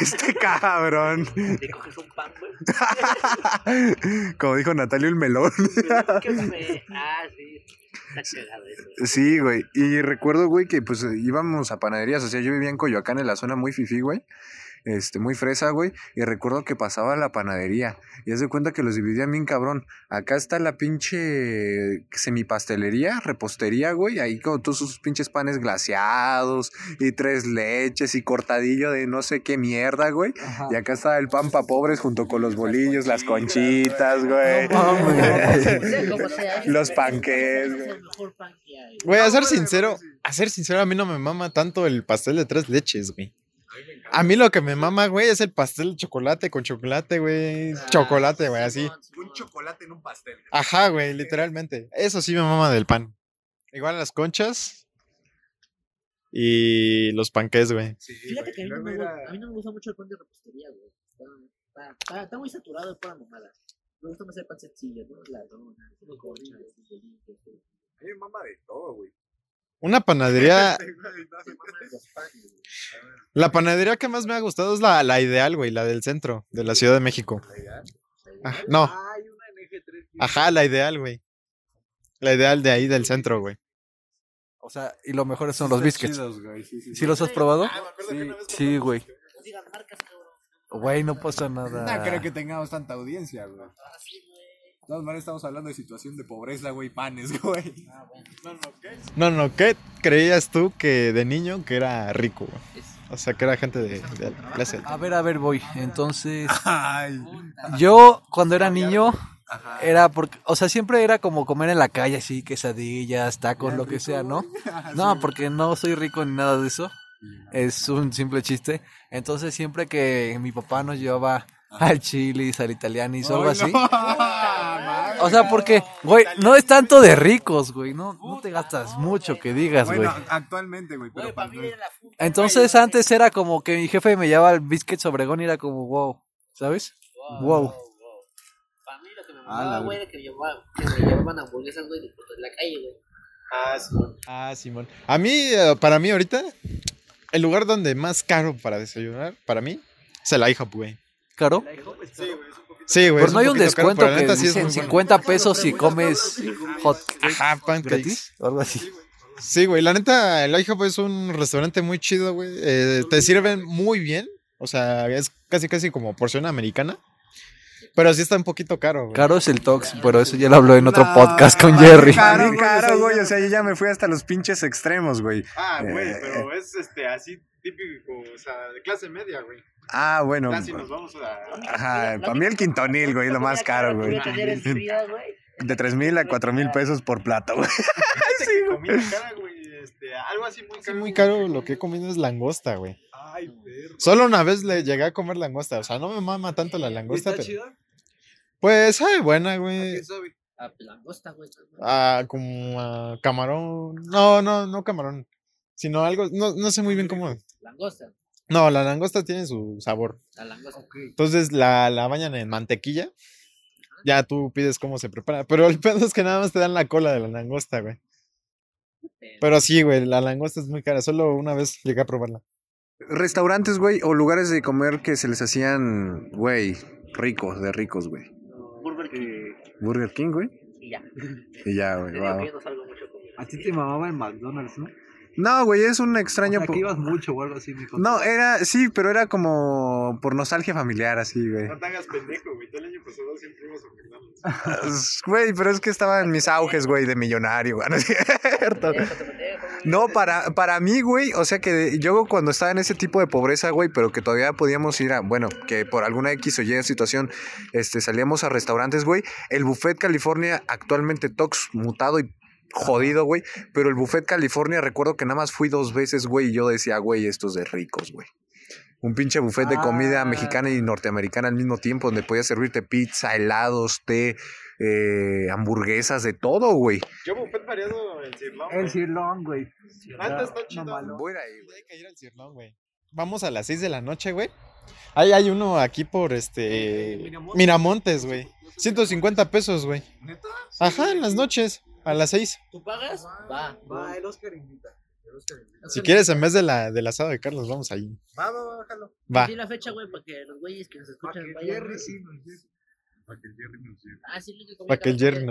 este cabrón, ¿Te coges un pan, güey? como dijo Natalia el melón. ¿Qué me- Ah, sí. Está cagado eso. Sí, güey, y recuerdo, güey, que pues íbamos a panaderías, o sea, yo vivía en Coyoacán, en la zona muy fifí, güey. Este, muy fresa, güey. Y recuerdo que pasaba a la panadería. Y haz de cuenta que los dividían bien cabrón. Acá está la pinche semipastelería, repostería, güey. Ahí con todos sus pinches panes glaseados y tres leches y cortadillo de no sé qué mierda, güey. Ajá. Y acá está el pan pa' pobres junto con los bolillos, las conchitas, güey. Los es panqués, el güey. Güey, a ser sincero, a ser sincero, a mí no me mama tanto el pastel de tres leches, güey. A mí lo que me mama, güey, es el pastel de chocolate con chocolate, güey. Chocolate, güey, así. Un chocolate en un pastel. Ajá, güey, literalmente. Eso sí me mama del pan. Igual las conchas y los panqués, güey. Sí, Fíjate que a mí, no me, era- gu- a mí no me gusta mucho el pan de repostería, güey. Está, está, está, está muy saturado de pura mamada. Me gusta más el pan sencillo, ¿no? Las donas, conchas, los todo. A mí me mama de todo, güey. Una panadería. La panadería que más me ha gustado es la, la ideal, güey, la del centro, de la Ciudad de México. Ah, no. Ajá, la ideal, güey. La ideal de ahí del centro, güey. O sea, y lo mejor son los biscuits. ¿Sí los has probado? Sí, güey. Güey, no pasa nada. No creo que tengamos tanta audiencia, güey. De todas maneras estamos hablando de situación de pobreza, güey, panes, güey. No, no, ¿qué creías tú que de niño que era rico, güey? O sea, que era gente de, de clase. A ver, a ver, voy. Entonces, Ay. yo cuando era niño era porque, o sea, siempre era como comer en la calle así, quesadillas, tacos, lo que sea, ¿no? No, porque no soy rico ni nada de eso. Es un simple chiste. Entonces, siempre que mi papá nos llevaba al Chili's, al Italianis o algo así. O sea, porque, güey, no es tanto de ricos, güey. No, no te gastas mucho que digas, güey. Bueno, actualmente, güey, pero Güey, para cuando- mí era la fu- Entonces antes era como que mi jefe me llevaba al Biscuit Obregón y era como wow, ¿sabes? Wow. Para mí lo que me Ah, mamaba, la- güey, era que me llevaban, que me llevaban hamburguesas, güey, de puto en la calle, güey. Ah, Simón. Ah, Simón. A mí, eh, para mí ahorita, el lugar donde más caro para desayunar, para mí, es el IHOP, güey. ¿Caro? Sí, güey. Pues es no hay un caro, descuento la que neta sí dicen muy bueno. 50 pesos si comes hot Ajá, pancakes. o algo así. Sí, güey, la neta, el IHOP es un restaurante muy chido, güey. Eh, te sirven muy bien. O sea, es casi, casi como porción americana. Pero sí está un poquito caro, güey. Caro es el Tox, pero eso ya lo habló en otro No, podcast con Jerry. Caro, caro, güey. O sea, yo ya me fui hasta los pinches extremos, güey. Ah, güey, Eh, pero es este así típico, o sea, de clase media, güey. Ah, bueno. Casi nos vamos a. Ajá, para mí el quintonil, güey, lo más caro, güey. De tres mil a cuatro mil pesos por plato, güey. Sí, comida cara, güey. Este, algo así muy Sí, caro. muy caro lo que he comido es langosta, güey. Ay, perro. Solo una vez le llegué a comer langosta. O sea, no me mama tanto la langosta, pero. Pues sabe buena, güey. Ah, pues langosta, güey. Ah, como ah, camarón. No, no, no camarón. Sino algo. No, no sé muy bien cómo. Langosta. No, la langosta tiene su sabor. La langosta. Entonces la, la bañan en mantequilla. Ya tú pides cómo se prepara. Pero el pedo es que nada más te dan la cola de la langosta, güey. Pero sí, güey, la langosta es muy cara. Solo una vez llegué a probarla. Restaurantes, güey, o lugares de comer que se les hacían, güey, ricos, de ricos, güey. Burger King. Güey. Y ya. Y ya, güey, Te digo wow. que yo no salgo mucho con A ti te mamaba el McDonald's, ¿no? No, güey, es un extraño. po- ibas mucho o algo así, mi No, era, sí, pero era como por nostalgia familiar, así, güey. No te hagas pendejo, güey. Tú el año pasado siempre ibas a McDonald's. Güey, pero es que estaba en mis auges, güey, de millonario, güey. No es cierto. No, para, para mí, güey, o sea que yo cuando estaba en ese tipo de pobreza, güey, pero que todavía podíamos ir a, bueno, que por alguna X o Y situación, este, salíamos a restaurantes, güey, el Buffet California, actualmente Tox mutado y jodido, güey, pero el Buffet California, recuerdo que nada más fui dos veces, güey, y yo decía, güey, esto es de ricos, güey. Un pinche buffet de comida Ah. mexicana y norteamericana al mismo tiempo, donde podías servirte pizza, helados, té, eh, hamburguesas, de todo, güey. Yo buffet variado el cirlón. El sirlón, güey. Neta está chido. Voy a ir güey. Hay que ir al cirlón, güey. Vamos a las 6 de la noche, güey. Ahí hay uno aquí por este. Miramontes, güey. 150 pesos, güey. Ajá, en las noches. A las 6. ¿Tú pagas? Va. Va, el Oscar invita. Si quieres, en vez de la, del asado de Carlos, vamos ahí. Va, va, va, bájalo. Va. Sí, la fecha, güey, para que los güeyes que nos escuchan vayan. Güey. Para que el Jerry nos lleve. Ah, sí, lo Pa' que el Jerry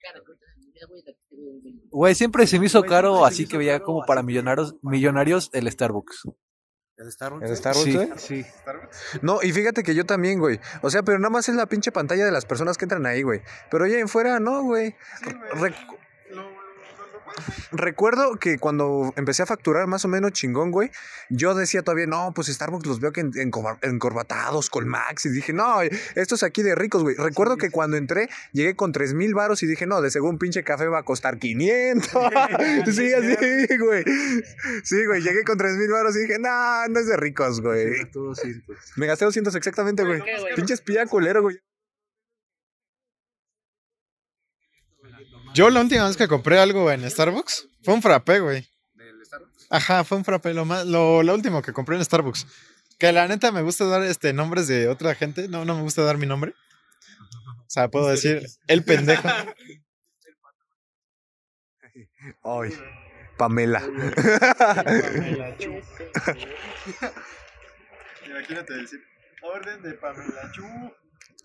cara, güey. Güey, güey. Güey, siempre se me hizo caro, así que veía como para millonarios, millonarios el Starbucks. ¿El Starbucks, Sí, güey? sí. No, y fíjate que yo también, güey. O sea, pero nada más es la pinche pantalla de las personas que entran ahí, güey. Pero oye, en fuera, no, güey. Re- Lo, Recuerdo que cuando empecé a facturar más o menos chingón, güey, yo decía todavía, no, pues Starbucks los veo que en, encorbatados con Max. Y dije, no, esto es aquí de ricos, güey. Recuerdo que cuando entré, llegué con tres mil varos y dije, no, de seguro un pinche café va a costar 500. sí, así, güey. Sí, güey, llegué con tres mil varos y dije, no, no es de ricos, güey. Me gasté 200 exactamente, güey. ¿Qué, güey? Pinche espía culero, güey. Yo la última vez que compré algo en Starbucks fue un frappé, güey. Ajá, fue un frappé. Lo, más, lo, lo último que compré en Starbucks. Que la neta me gusta dar este nombres de otra gente. No, no me gusta dar mi nombre. O sea, puedo decir el pendejo. Ay. Pamela. Imagínate decir, orden de Pamela Chu.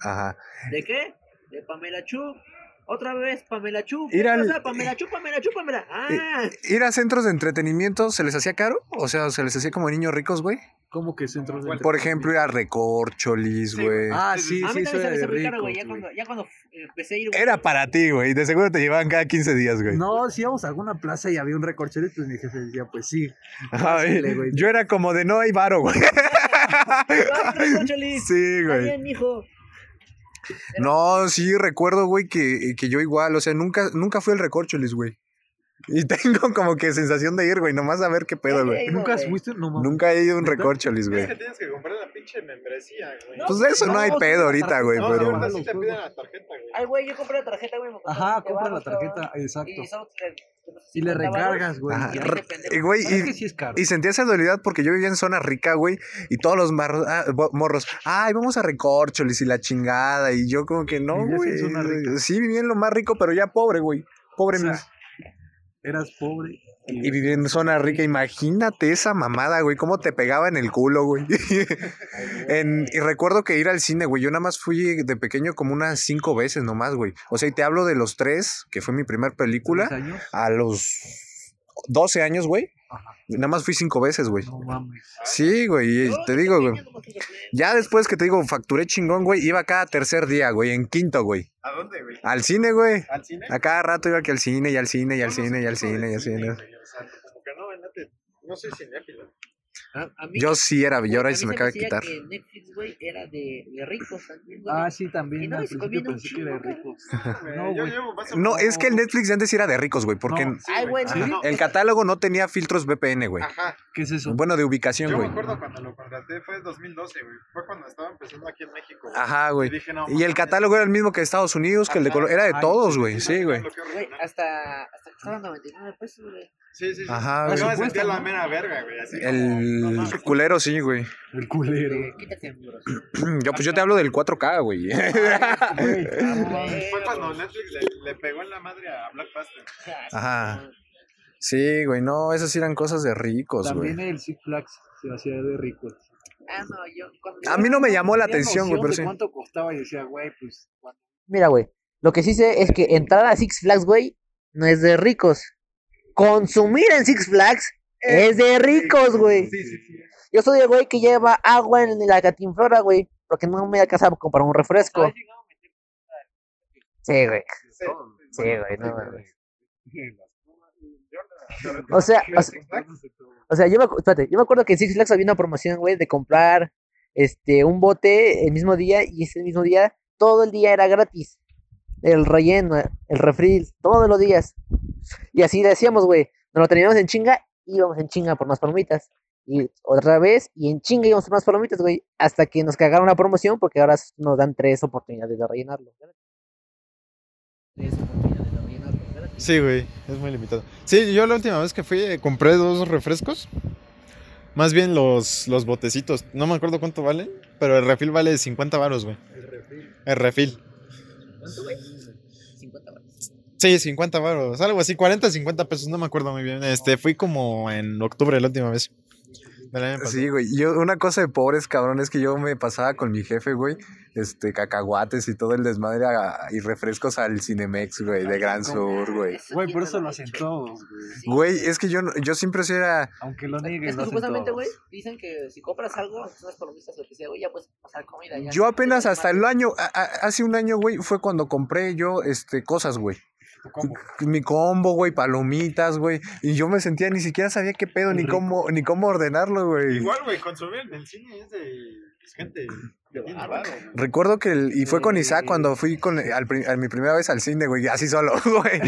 Ajá. ¿De qué? De Pamela Chu. Otra vez, Pamela Chu. Ir ¿Qué al- pasa? Pamela Chu, Pamela Chu, Pamela. Ah, Ir a centros de entretenimiento se les hacía caro, o sea, se les hacía como niños ricos, güey. ¿Cómo que centros de Por ejemplo, ir a Recorcholis, güey. Ah, sí, a mí sí, caro, güey. Ya cuando, ya cuando eh, empecé a ir, güey. Era para ti, güey. De seguro te llevaban cada 15 días, güey. No, si íbamos a alguna plaza y había un recorcholis, pues mi jefe decía, pues sí. Ay, Pásale, güey. yo era como de no hay varo, güey. Sí, Está güey. bien, mijo. No, sí, recuerdo, güey, que, que yo igual, o sea, nunca, nunca fui al Recorcholis, güey. Y tengo como que sensación de ir, güey, nomás a ver qué pedo, güey. Ey, ¿Nunca güey. fuiste? No, mames. Nunca he ido a un. Recorcholis, güey. Es que tienes que comprar la pinche membresía, güey. Pues de eso no hay No, pedo sí, ahorita, güey, no, pero... ahorita sí te piden la tarjeta, güey. Ay, güey, yo compré la tarjeta, güey. Ajá, 20 compra la tarjeta, exacto. Y, solo te- Y le 50 varos. recargas, güey. Ajá, Y que sí es caro. sentía esa dualidad porque yo vivía en zona rica, güey, y todos los marros, ah, morros, ay, vamos a Recorcholis y la chingada, y yo como que no, güey. en zona rica. Sí, vivía en lo más rico, pero ya pobre, güey. Pobre O sea, mis- Eras pobre. Y vivía en zona rica, imagínate esa mamada, güey, cómo te pegaba en el culo, güey. En- y recuerdo que ir al cine, güey, yo nada más fui de pequeño como unas cinco veces nomás, güey. O sea, y te hablo de los tres, que fue mi primer película, a los 12 años, güey. Ajá. Nada más fui cinco veces, güey. No mames. Sí, güey, te digo, güey. Ya después que te digo, facturé chingón, güey, iba cada tercer día, güey, en quinto, güey. ¿A dónde, güey? Al cine, güey. ¿Al cine? A cada rato iba que al cine, y al cine, y al cine, y al cine, y al cine. güey, o sea, como que no, no soy cinéfilo. A, a mí, Yo sí era, y güey, ahora se me acaba de quitar. que Netflix, güey, era de, de ricos también, güey. Ah, sí, Y también. no, se comían un que era de ricos. Güey, No, yo güey. llevo No, es que el Netflix de antes sí era de ricos, güey, porque No. en- Ay, güey, Sí, el catálogo no tenía filtros VPN, güey. Ajá. ¿Qué es eso? Bueno, de ubicación, Yo me güey. acuerdo cuando lo contraté, fue 2012, güey. Fue cuando estaba empezando aquí en México. güey. Ajá, güey. Y no, Y el catálogo era el mismo que de Estados Unidos, que el de Colombia. Era de Ay, todos, güey. Sí, güey. Que Güey, hasta, hasta costaban 99 pesos, güey. Sí, sí, sí. Ajá, Yo güey. me sentía la ¿no? mera verga, güey. Así como, no El mames. culero, sí, güey. El culero. Quítate. Yo, pues yo te hablo del 4K, güey. Güey, Fue cuando Netflix le, le pegó en la madre a Black Panther. Ajá. Sí, güey, no, esas eran cosas de ricos, güey. También el Six Flags se hacía de ricos. Ah, no, yo. A mí no me llamó la atención, güey, pero sí. ¿Cuánto costaba? Y decía, güey, pues. ¿cuánto? Mira, güey. Lo que sí sé es que entrar a Six Flags, güey, no es de ricos. Consumir en Six Flags es de ricos, güey. Yo soy el güey que lleva agua en la catinflora, güey. Porque no me alcanzaba a comprar un refresco. Sí, güey. Sí, güey, no mames. O sea, o sea, o sea, yo me, espérate, yo me acuerdo que en Six Flags había una promoción, güey, de comprar este un bote el mismo día y ese mismo día todo el día era gratis. El relleno, el refri, todos los días. Y así le decíamos, güey, nos lo teníamos en chinga, íbamos en chinga por más palomitas. Y otra vez, y en chinga íbamos por más palomitas, güey, hasta que nos cagaron la promoción porque ahora nos dan tres oportunidades de rellenarlo. Tres oportunidades de rellenarlo. Sí, güey, es muy limitado. Sí, yo la última vez que fui eh, compré dos refrescos. Más bien los, los botecitos. No me acuerdo cuánto valen, pero el refil vale 50 varos, güey. El refil. ¿Cuánto, güey? 50 baros. Sí, 50 varos, algo así, 40, 50 pesos, no me acuerdo muy bien. Este, fui como en octubre la última vez. Sí, güey. Yo, una cosa de pobres, cabrón, es que yo me pasaba con mi jefe, güey, este, cacahuates y todo el desmadre a- y refrescos al Cinemex, güey, de Gran Sur, güey. Güey, por eso lo hacen todos, güey. Güey, es que yo, no- yo siempre sí era... Aunque lo nieguen, Es que supuestamente, güey, dicen que si compras algo, unas palomitas o lo que sea, güey, ya puedes pasar comida. ya. Yo apenas hasta el año, a- a- hace un año, güey, fue cuando compré yo, este, cosas, güey. Mi combo, güey, palomitas, güey. Y yo me sentía, ni siquiera sabía qué pedo, ni cómo, ni cómo ordenarlo, güey. Igual, güey, consumir en el cine es de pues, gente que. Recuerdo que, el- y fue con Isaac cuando fui con, al, pri- a mi primera vez al cine, güey, así solo, güey.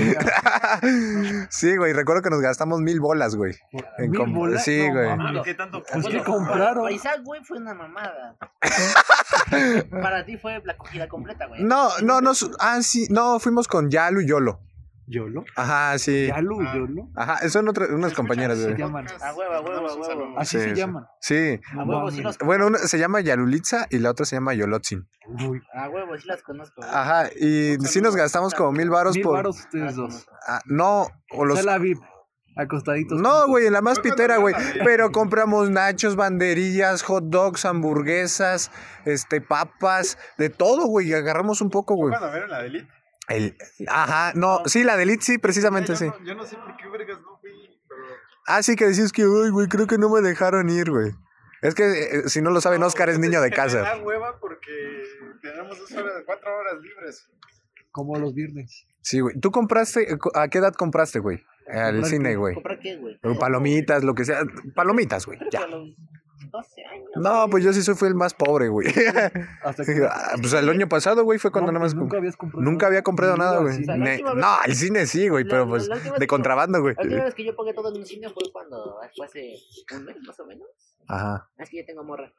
sí, güey, recuerdo que nos gastamos mil bolas, güey. En ¿Mil bolas? Sí, No güey. ¿Qué tanto Pues, ¿qué Bueno, compraron? Para Isaac, güey, fue una mamada. Para ti fue la cogida completa, güey. No, no, no, ah, sí, no, fuimos con Yalu y Yolo. ¿Yolo? Ajá, sí. ¿Yalu, Yolo? Ajá, son otras, unas compañeras, Se güey. llaman. A huevo, a huevo, a huevo. Así Sí, se sí. llaman. Sí. A huevo, sí los Bueno, una se llama Yalulitza y la otra se llama Yolotzin. Uy, A huevo, sí las conozco. güey. Ajá, y sí nos gastamos como mil varos mil por... varos ustedes dos. Ah, no, o los... La VIP. Acostaditos. No, güey, en la más pitera, güey. Pero compramos nachos, banderillas, hot dogs, hamburguesas, este, papas, de todo, güey. Y agarramos un poco, güey. Vieron la. El, ajá, no, sí, la de Elite, sí, precisamente yo sí. No, yo no sé por qué vergas no fui, pero... Ah, sí, que decías que, uy, güey, creo que no me dejaron ir, güey. Es que, eh, si no lo saben, Oscar es niño de Me casa. da hueva porque tenemos dos horas, cuatro horas libres. Como los viernes. Sí, güey. ¿Tú compraste, a qué edad compraste, güey? Al cine, güey. ¿Comprar qué, güey? Palomitas, lo que sea. Palomitas, güey, ya. A los 12 años. No, pues yo sí soy, fui el más pobre, güey. Hasta que. Ah, pues el año pasado, güey, fue cuando No, nada más... pues nunca habías comprado. Nunca había comprado nada, güey. O sea, Ne- vez- No, al cine sí, güey, La- pero pues de contrabando, güey. La última vez que yo pagué todo en un cine fue cuando fue hace un mes más o menos. Ajá. Es que ya tengo morra.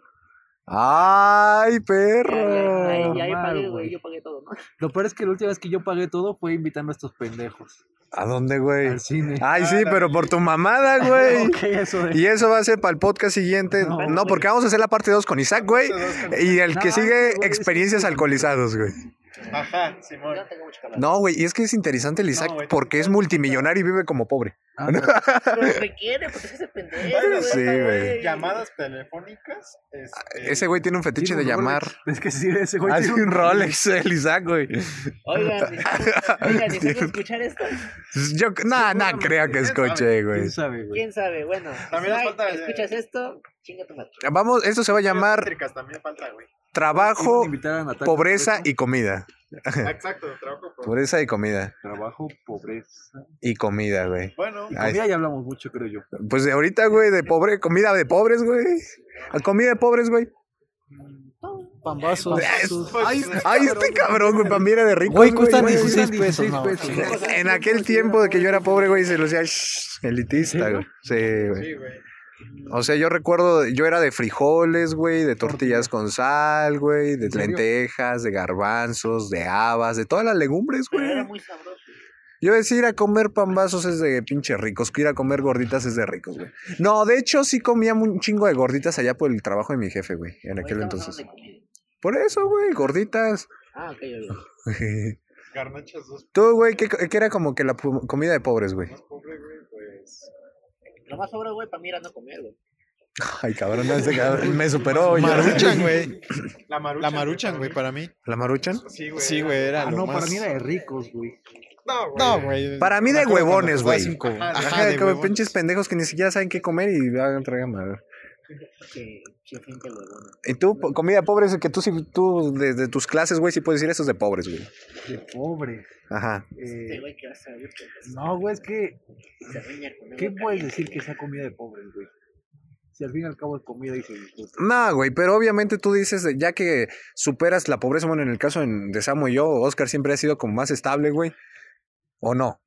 ¡Ay, perro! ya pagué, güey. Yo pagué todo, ¿no? Lo peor es que la última vez que yo pagué todo fue invitando a estos pendejos ¿A dónde, güey? al cine. Ay, sí, pero por tu mamada, güey. Ok, eso de. Y eso va a ser para el podcast siguiente. No, No, porque vamos a hacer la parte 2 con Isaac, güey. Y el que No, sigue, güey, experiencias alcoholizados, güey. Ajá, Simón. Yo no tengo mucho que hablar. No, güey, y es que es interesante el Isaac güey, porque es multimillonario y vive como pobre. Ah, no. Pero requiere, porque es ese pendejo. Bueno, sí, güey. Llamadas telefónicas. este, Ese güey tiene un fetiche de Tiene un llamar. Rolex. Es que sí, ese güey. Hace tiene un Rolex el Isaac, güey. Oigan, oigan, ¿necesitan escuchar esto? Yo, no, no creo que escuche, güey. ¿Quién sabe, güey? ¿Quién sabe? Bueno, También Isaac, falta- ¿escuchas esto? Chinga tu madre. Vamos, esto se va a llamar también falta, güey. Trabajo, pobreza y comida. Exacto, trabajo por... Pobreza y comida. Trabajo, pobreza. Y comida, güey. Bueno, Ahí Comida ya hablamos mucho, creo yo. Pues de ahorita, güey, de pobre, comida de pobres, güey. Comida de pobres, güey. Pambazos. Ay, ay, este cabrón, güey, para mí era de rico. Güey, cuestan 16 pesos. no. En aquel tiempo de que yo era pobre, güey, se lo hacía shh, elitista, güey. Sí, güey. sí, güey. O sea, yo recuerdo, yo era de frijoles, güey, de tortillas con sal, güey, de lentejas, de garbanzos, de habas, de todas las legumbres, Pero era güey. muy sabroso. Yo decía ir a comer pambazos es de pinche ricos, que ir a comer gorditas es de ricos, güey. No, de hecho sí comía un chingo de gorditas allá por el trabajo de mi jefe, güey, en aquel entonces. Por eso, güey, gorditas. Ah, ok, ok. Garnachas dos Tú, güey, ¿qué, qué era como que la comida de pobres, güey? más pobre, güey, pues... Lo más sobra, güey, para mí era no comer, güey. Ay, cabrón, no, este cabrón me superó. Maruchan, güey. La maruchan, La maruchan, güey, para mí. ¿La maruchan? Sí, güey. Sí, güey, era Ah, lo no, más... para mí era de ricos, güey. No, güey. No, güey. Para mí de huevones, güey. cinco. Ajá, Ajá, Ajá, de huevones. pinches pendejos que ni siquiera saben qué comer y hagan traigan madre. Que bueno. Y tú, comida pobre, es que tú, sí- tú desde tus clases, güey, sí puedes decir eso es de pobres, güey. De pobre. Ajá. Este Eh, güey que vas a ver que no, güey, es que. se con ¿Qué puedes decir que sea comida de pobres, güey? Si al fin y al cabo es comida y se disgusta. No, güey, pero obviamente tú dices, ya que superas la pobreza, bueno, en el caso de Samo y yo, Oscar siempre ha sido como más estable, güey. ¿O no?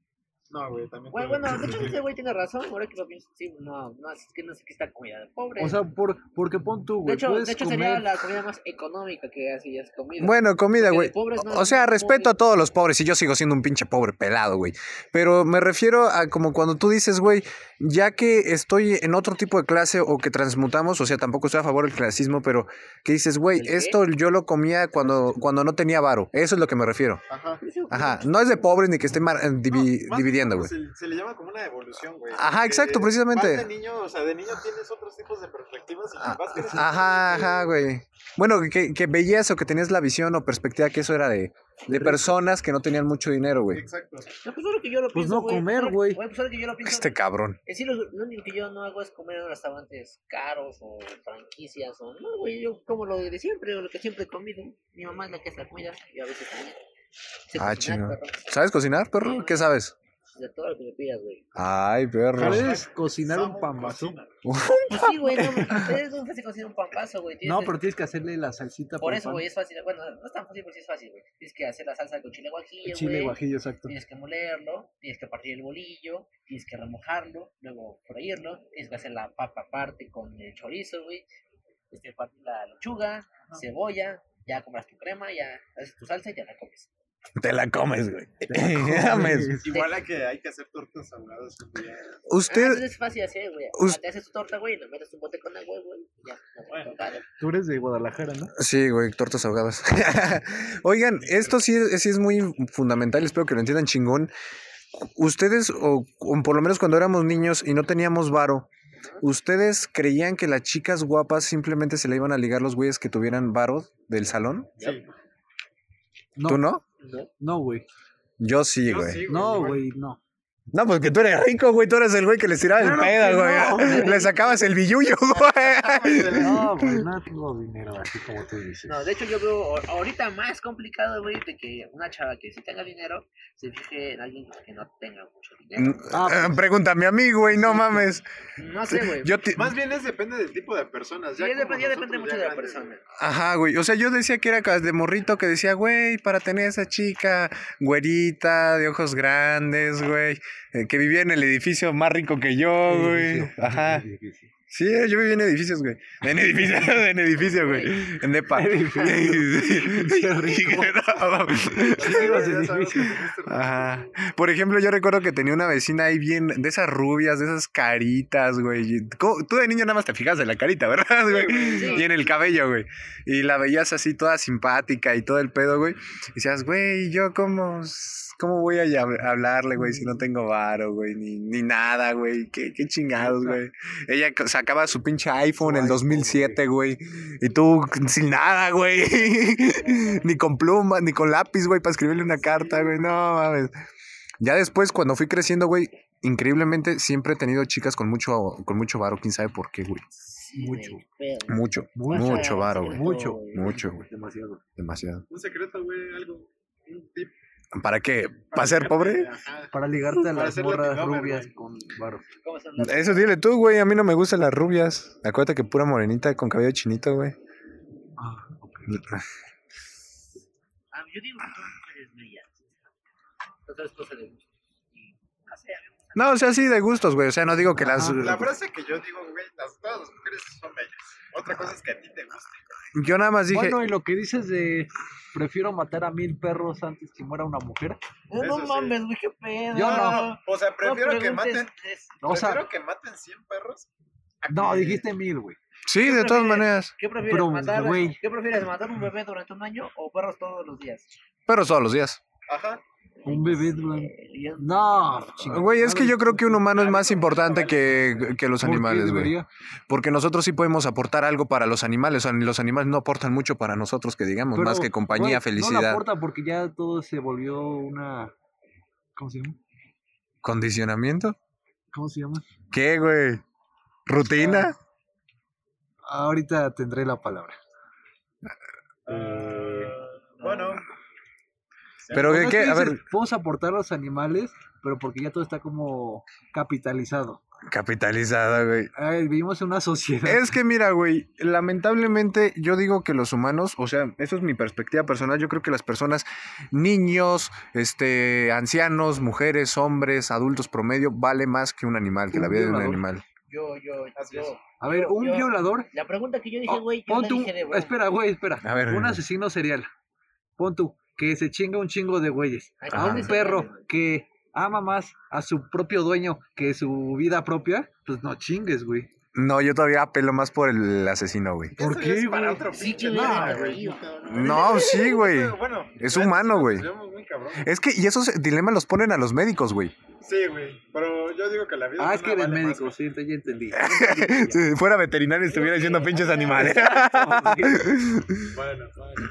No, güey, también... Güey, bueno, de hecho ese güey tiene razón, ahora que lo pienso, sí, no, no, es que no sé qué está comida de pobre. O sea, por, porque pon tú, de güey. hecho, de hecho comer. sería la comida más económica que así es comida. Bueno, comida, güey. no- O sea, respeto a todos los pobres y yo sigo siendo un pinche pobre pelado, güey. Pero me refiero a como cuando tú dices, güey, ya que estoy en otro tipo de clase o que transmutamos, o sea, tampoco estoy a favor del clasismo, pero que dices, güey, esto yo lo comía cuando, cuando no tenía varo. Eso es lo que me refiero. Ajá. Ajá, no es de pobres ni que esté mar- eh, divi- No, más dividiendo, como güey. Se, se le llama como una evolución, güey. Ajá, exacto, precisamente. vas de niño, o sea, de niño tienes otros tipos de perspectivas y Ah, vas creciendo, Ajá, ajá, güey. Bueno, que, que veías o que tenías la visión o perspectiva que eso era de, de personas que no tenían mucho dinero, güey. Exacto. No, pues que yo lo Pues pienso, no güey, comer, güey. Pues que yo lo pienso, Este cabrón. en sí lo, lo único que yo no hago es comer en restaurantes caros o franquicias o no, güey, yo como lo de siempre, o lo que siempre he comido. Mi mamá es la que hace la comida y a veces también. Ah, cocinar, chingo. perro. ¿Sabes cocinar, perro? ¿Qué sabes? De todo lo que me pidas, güey. Ay, perro. ¿Puedes cocinar un pambazo? Pues sí, güey, no, es muy fácil cocinar un pampazo, güey. tienes No, pero tienes que hacerle la salsita Por el eso, pan. güey, es fácil. Bueno, no es tan fácil, pero sí es fácil, güey. Tienes que hacer la salsa con chile guajillo, Chile güey. guajillo, exacto. Tienes que molerlo, tienes que partir el bolillo, tienes que remojarlo, luego freírlo, tienes que hacer la papa aparte con el chorizo, güey. Tienes que partir la lechuga, cebolla, ya compras tu crema, ya haces tu salsa y ya la comes. Te la comes, güey. Igual a que hay que hacer tortas ahogadas un día. Ah, Usted, entonces es fácil hacer, güey. Ah, Te haces tu torta, güey, le metes un bote con agua, güey, y ya. no, Bueno. Tú eres de Guadalajara, ¿no? Sí, güey, tortas ahogadas. Oigan, esto sí, es- sí es muy fundamental, espero que lo entiendan chingón. ustedes, o, o por lo menos cuando éramos niños y no teníamos varo, ¿ustedes creían que las chicas guapas simplemente se le iban a ligar los güeyes que tuvieran varo del salón? No, ¿Tú no? No, güey. Yo sí, güey. No, güey, no. No, pues que tú eres rico, güey. Tú eres el güey que les tiraba el pedo, güey. no. Le sacabas el billullo, güey. No, güey, no tengo dinero, así como tú dices. No, de hecho yo veo a- ahorita más complicado, güey, de que una chava que sí tenga dinero se fije en alguien que no tenga mucho dinero. Ah, pues. Pregúntame a mí, güey. No mames. No sé, güey. Yo te- Más bien es depende del tipo de personas. Ya depende, ya depende nosotros mucho ya de la persona. Ajá, güey. O sea, yo decía que era de morrito que decía, güey, para tener esa chica güerita, de ojos grandes, güey, eh, que vivía en el edificio más rico que yo, güey. Ajá. Sí, eh, yo vivía en edificios, güey. En edificios, en edificio, güey. En depa. Ajá. Por ejemplo, yo recuerdo que tenía una vecina ahí bien, de esas rubias, de esas caritas, güey. Tú de niño nada más te fijas en la carita, ¿verdad, güey? Y en el cabello, güey. Y la veías así toda simpática y todo el pedo, güey. Y decías, güey, yo cómo, cómo voy a hablarle, güey, si no tengo varo, güey, ni, ni nada, güey. Qué, qué chingados, güey. Ella sacaba su pinche iPhone en el 2007, güey. Y tú sin nada, güey. ni con pluma, ni con lápiz, güey, para escribirle una carta, güey. No, mames. Ya después, cuando fui creciendo, güey, increíblemente siempre he tenido chicas con mucho, con mucho varo. ¿Quién sabe por qué, güey? Mucho. Mucho, Mucho. mucho varo, güey. Mucho. Mucho, güey. Demasiado. Demasiado. Un secreto, güey, algo. Un tip. ¿Para qué? ¿Para ser pobre? Ajá. Para ligarte a Para las morras rubias con varo. ¿Cómo son las- Eso dile tú, güey. A mí no me gustan las rubias. Acuérdate que pura morenita con cabello chinito, güey. Ah, ok. Ah, yo digo que todas mujeres bellas. Entonces es cosa de gusto. No, o sea, sí de gustos, güey. O sea, no digo que las... La frase que yo digo, güey, las, todas las mujeres son bellas. Otra cosa es que a ti te guste. Yo nada más dije... Bueno, y lo que dices de prefiero matar a mil perros antes que muera una mujer. No, Eso no sí. mames, güey, qué pedo. Yo no. O sea, prefiero No que maten. O sea, prefiero que maten 100 perros. no, que- dijiste mil, güey. Sí, ¿Qué de todas maneras. ¿Qué prefieres, Pero, matar, güey. ¿Qué prefieres, matar un bebé durante un año o perros todos los días? Pero todos los días. Ajá. Un bebé durante... Eh, No, chingada Güey, es que yo creo que un humano es más importante que, que los ¿Por qué animales, güey. Porque nosotros sí podemos aportar algo para los animales. O sea, los animales no aportan mucho para nosotros, que digamos, Pero, más que compañía, güey, No felicidad, le aporta porque ya todo se volvió una... ¿Cómo se llama? condicionamiento. ¿Cómo se llama? ¿Qué, güey? ¿Rutina? Ahorita tendré la palabra. Bueno. Pero, es que A ver, dices, Podemos aportar a los animales, pero porque ya todo está como capitalizado. capitalizada, güey. Ay, vivimos en una sociedad. Es que mira, güey, lamentablemente yo digo que los humanos, o sea, eso es mi perspectiva personal, yo creo que las personas, niños, este, ancianos, mujeres, hombres, adultos promedio, vale más que un animal, que la vida de un animal. Yo, yo, yo. A ver, un yo- violador. La pregunta que yo dije, Oh, güey, yo pon la tú- dije de espera, güey, espera. A ver. Un asesino serial. Pon tú, que se chinga un chingo de güeyes. A un perro que ama más a su propio dueño que su vida propia, pues no chingues, güey. No, yo todavía apelo más por el asesino, güey. ¿Por qué, es para otro Sí, pinche verga, güey. No, sí, güey. Bueno, Es humano, güey. Es que, y esos dilemas los ponen a los médicos, güey. Sí, güey. Pero yo digo que la vida. Ah, es que eres vale médico, más, sí, te- ya entendí. Si fuera veterinario estuviera diciendo pinches animales. Bueno, bueno.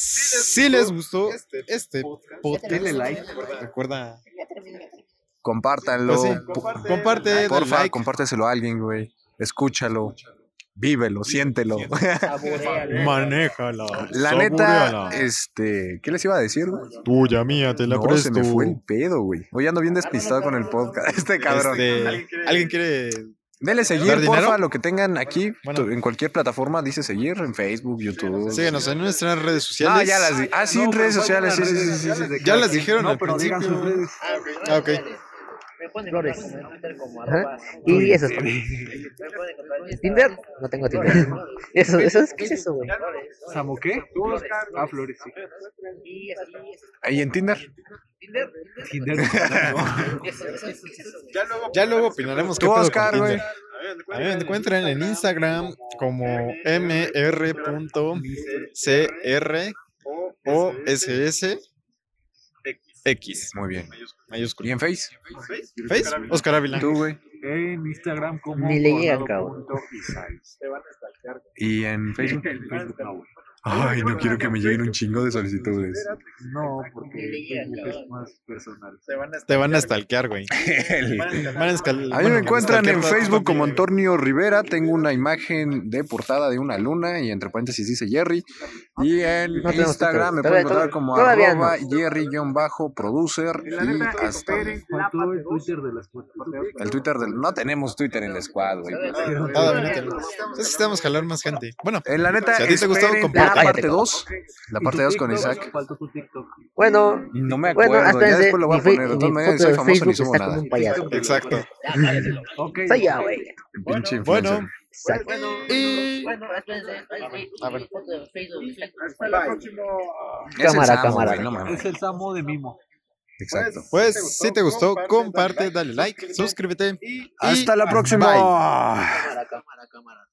Si les gustó este este podcast, Denle like. recuerda, Compártanlo. Pues sí, comparte, dale Porfa, like. compárteselo a alguien, güey. Escúchalo. Vívelo, siéntelo. Manéjala, La neta, este, ¿qué les iba a decir, güey? tuya, mía, te la No, presto. se me fue el pedo, güey. Hoy ando bien despistado con el podcast. Este cabrón. Este, ¿Alguien quiere Dele seguir, porfa, lo que tengan aquí. Bueno. tu- En cualquier plataforma dice seguir, en Facebook, YouTube. Síguenos en nuestras redes sociales. No, ya las di- Ah, sí, No, redes ¿cuáles sociales, sí, sí, sí, sí, Ya las dijeron No, al pero digan sus principio. redes. Ah, ok. Ah. Me pueden Flores. como arroba- Y eso es ¿Tinder? No tengo Tinder. Eso, eso es, ¿qué es eso, güey? ¿Samo qué? Ah, Flores, sí. Y en Tinder. Tinder. Ya luego, Ya luego opinaremos qué Tú, pedo con Oscar, Tinder. güey. A mí me encuentran en Instagram como mr.cr o X. Muy bien. Mayúscula. ¿Y en Face? Face, Oscar Ávila. ¿Tú, güey? En Instagram como Ni le llegan, cabrón. ¿Y en Facebook? Ay, no quiero que me lleguen un chingo de solicitudes. No, porque Facebook es más personal. Te van a stalkear, güey. Van a mí me encuentran en Facebook como. Antonio Rivera. Tengo una imagen de portada de una luna y entre paréntesis dice Jerry. Y en Instagram me pueden encontrar como arroba Jerry-producer. Y hasta el Twitter el del... No tenemos Twitter en la squad, güey. Necesitamos jalar más gente. Bueno, En la neta, Si a ti te gustó, comparte. La parte 2. La parte 2 con Isaac. Bueno, No me acuerdo, bueno, ya espérense, después lo voy a poner. De todas maneras, soy famoso ni subo nada. exacto. Soy yo, güey. Pinche. Bueno, Exacto. Bueno, Y- bueno, A ver. Facebook. Es el Cámara, cámara. güey, no mames. Es el Samo de Mimo. Exacto. pues si te gustó, comparte, dale like, suscríbete. y Hasta la bye. próxima. Cámara, cámara.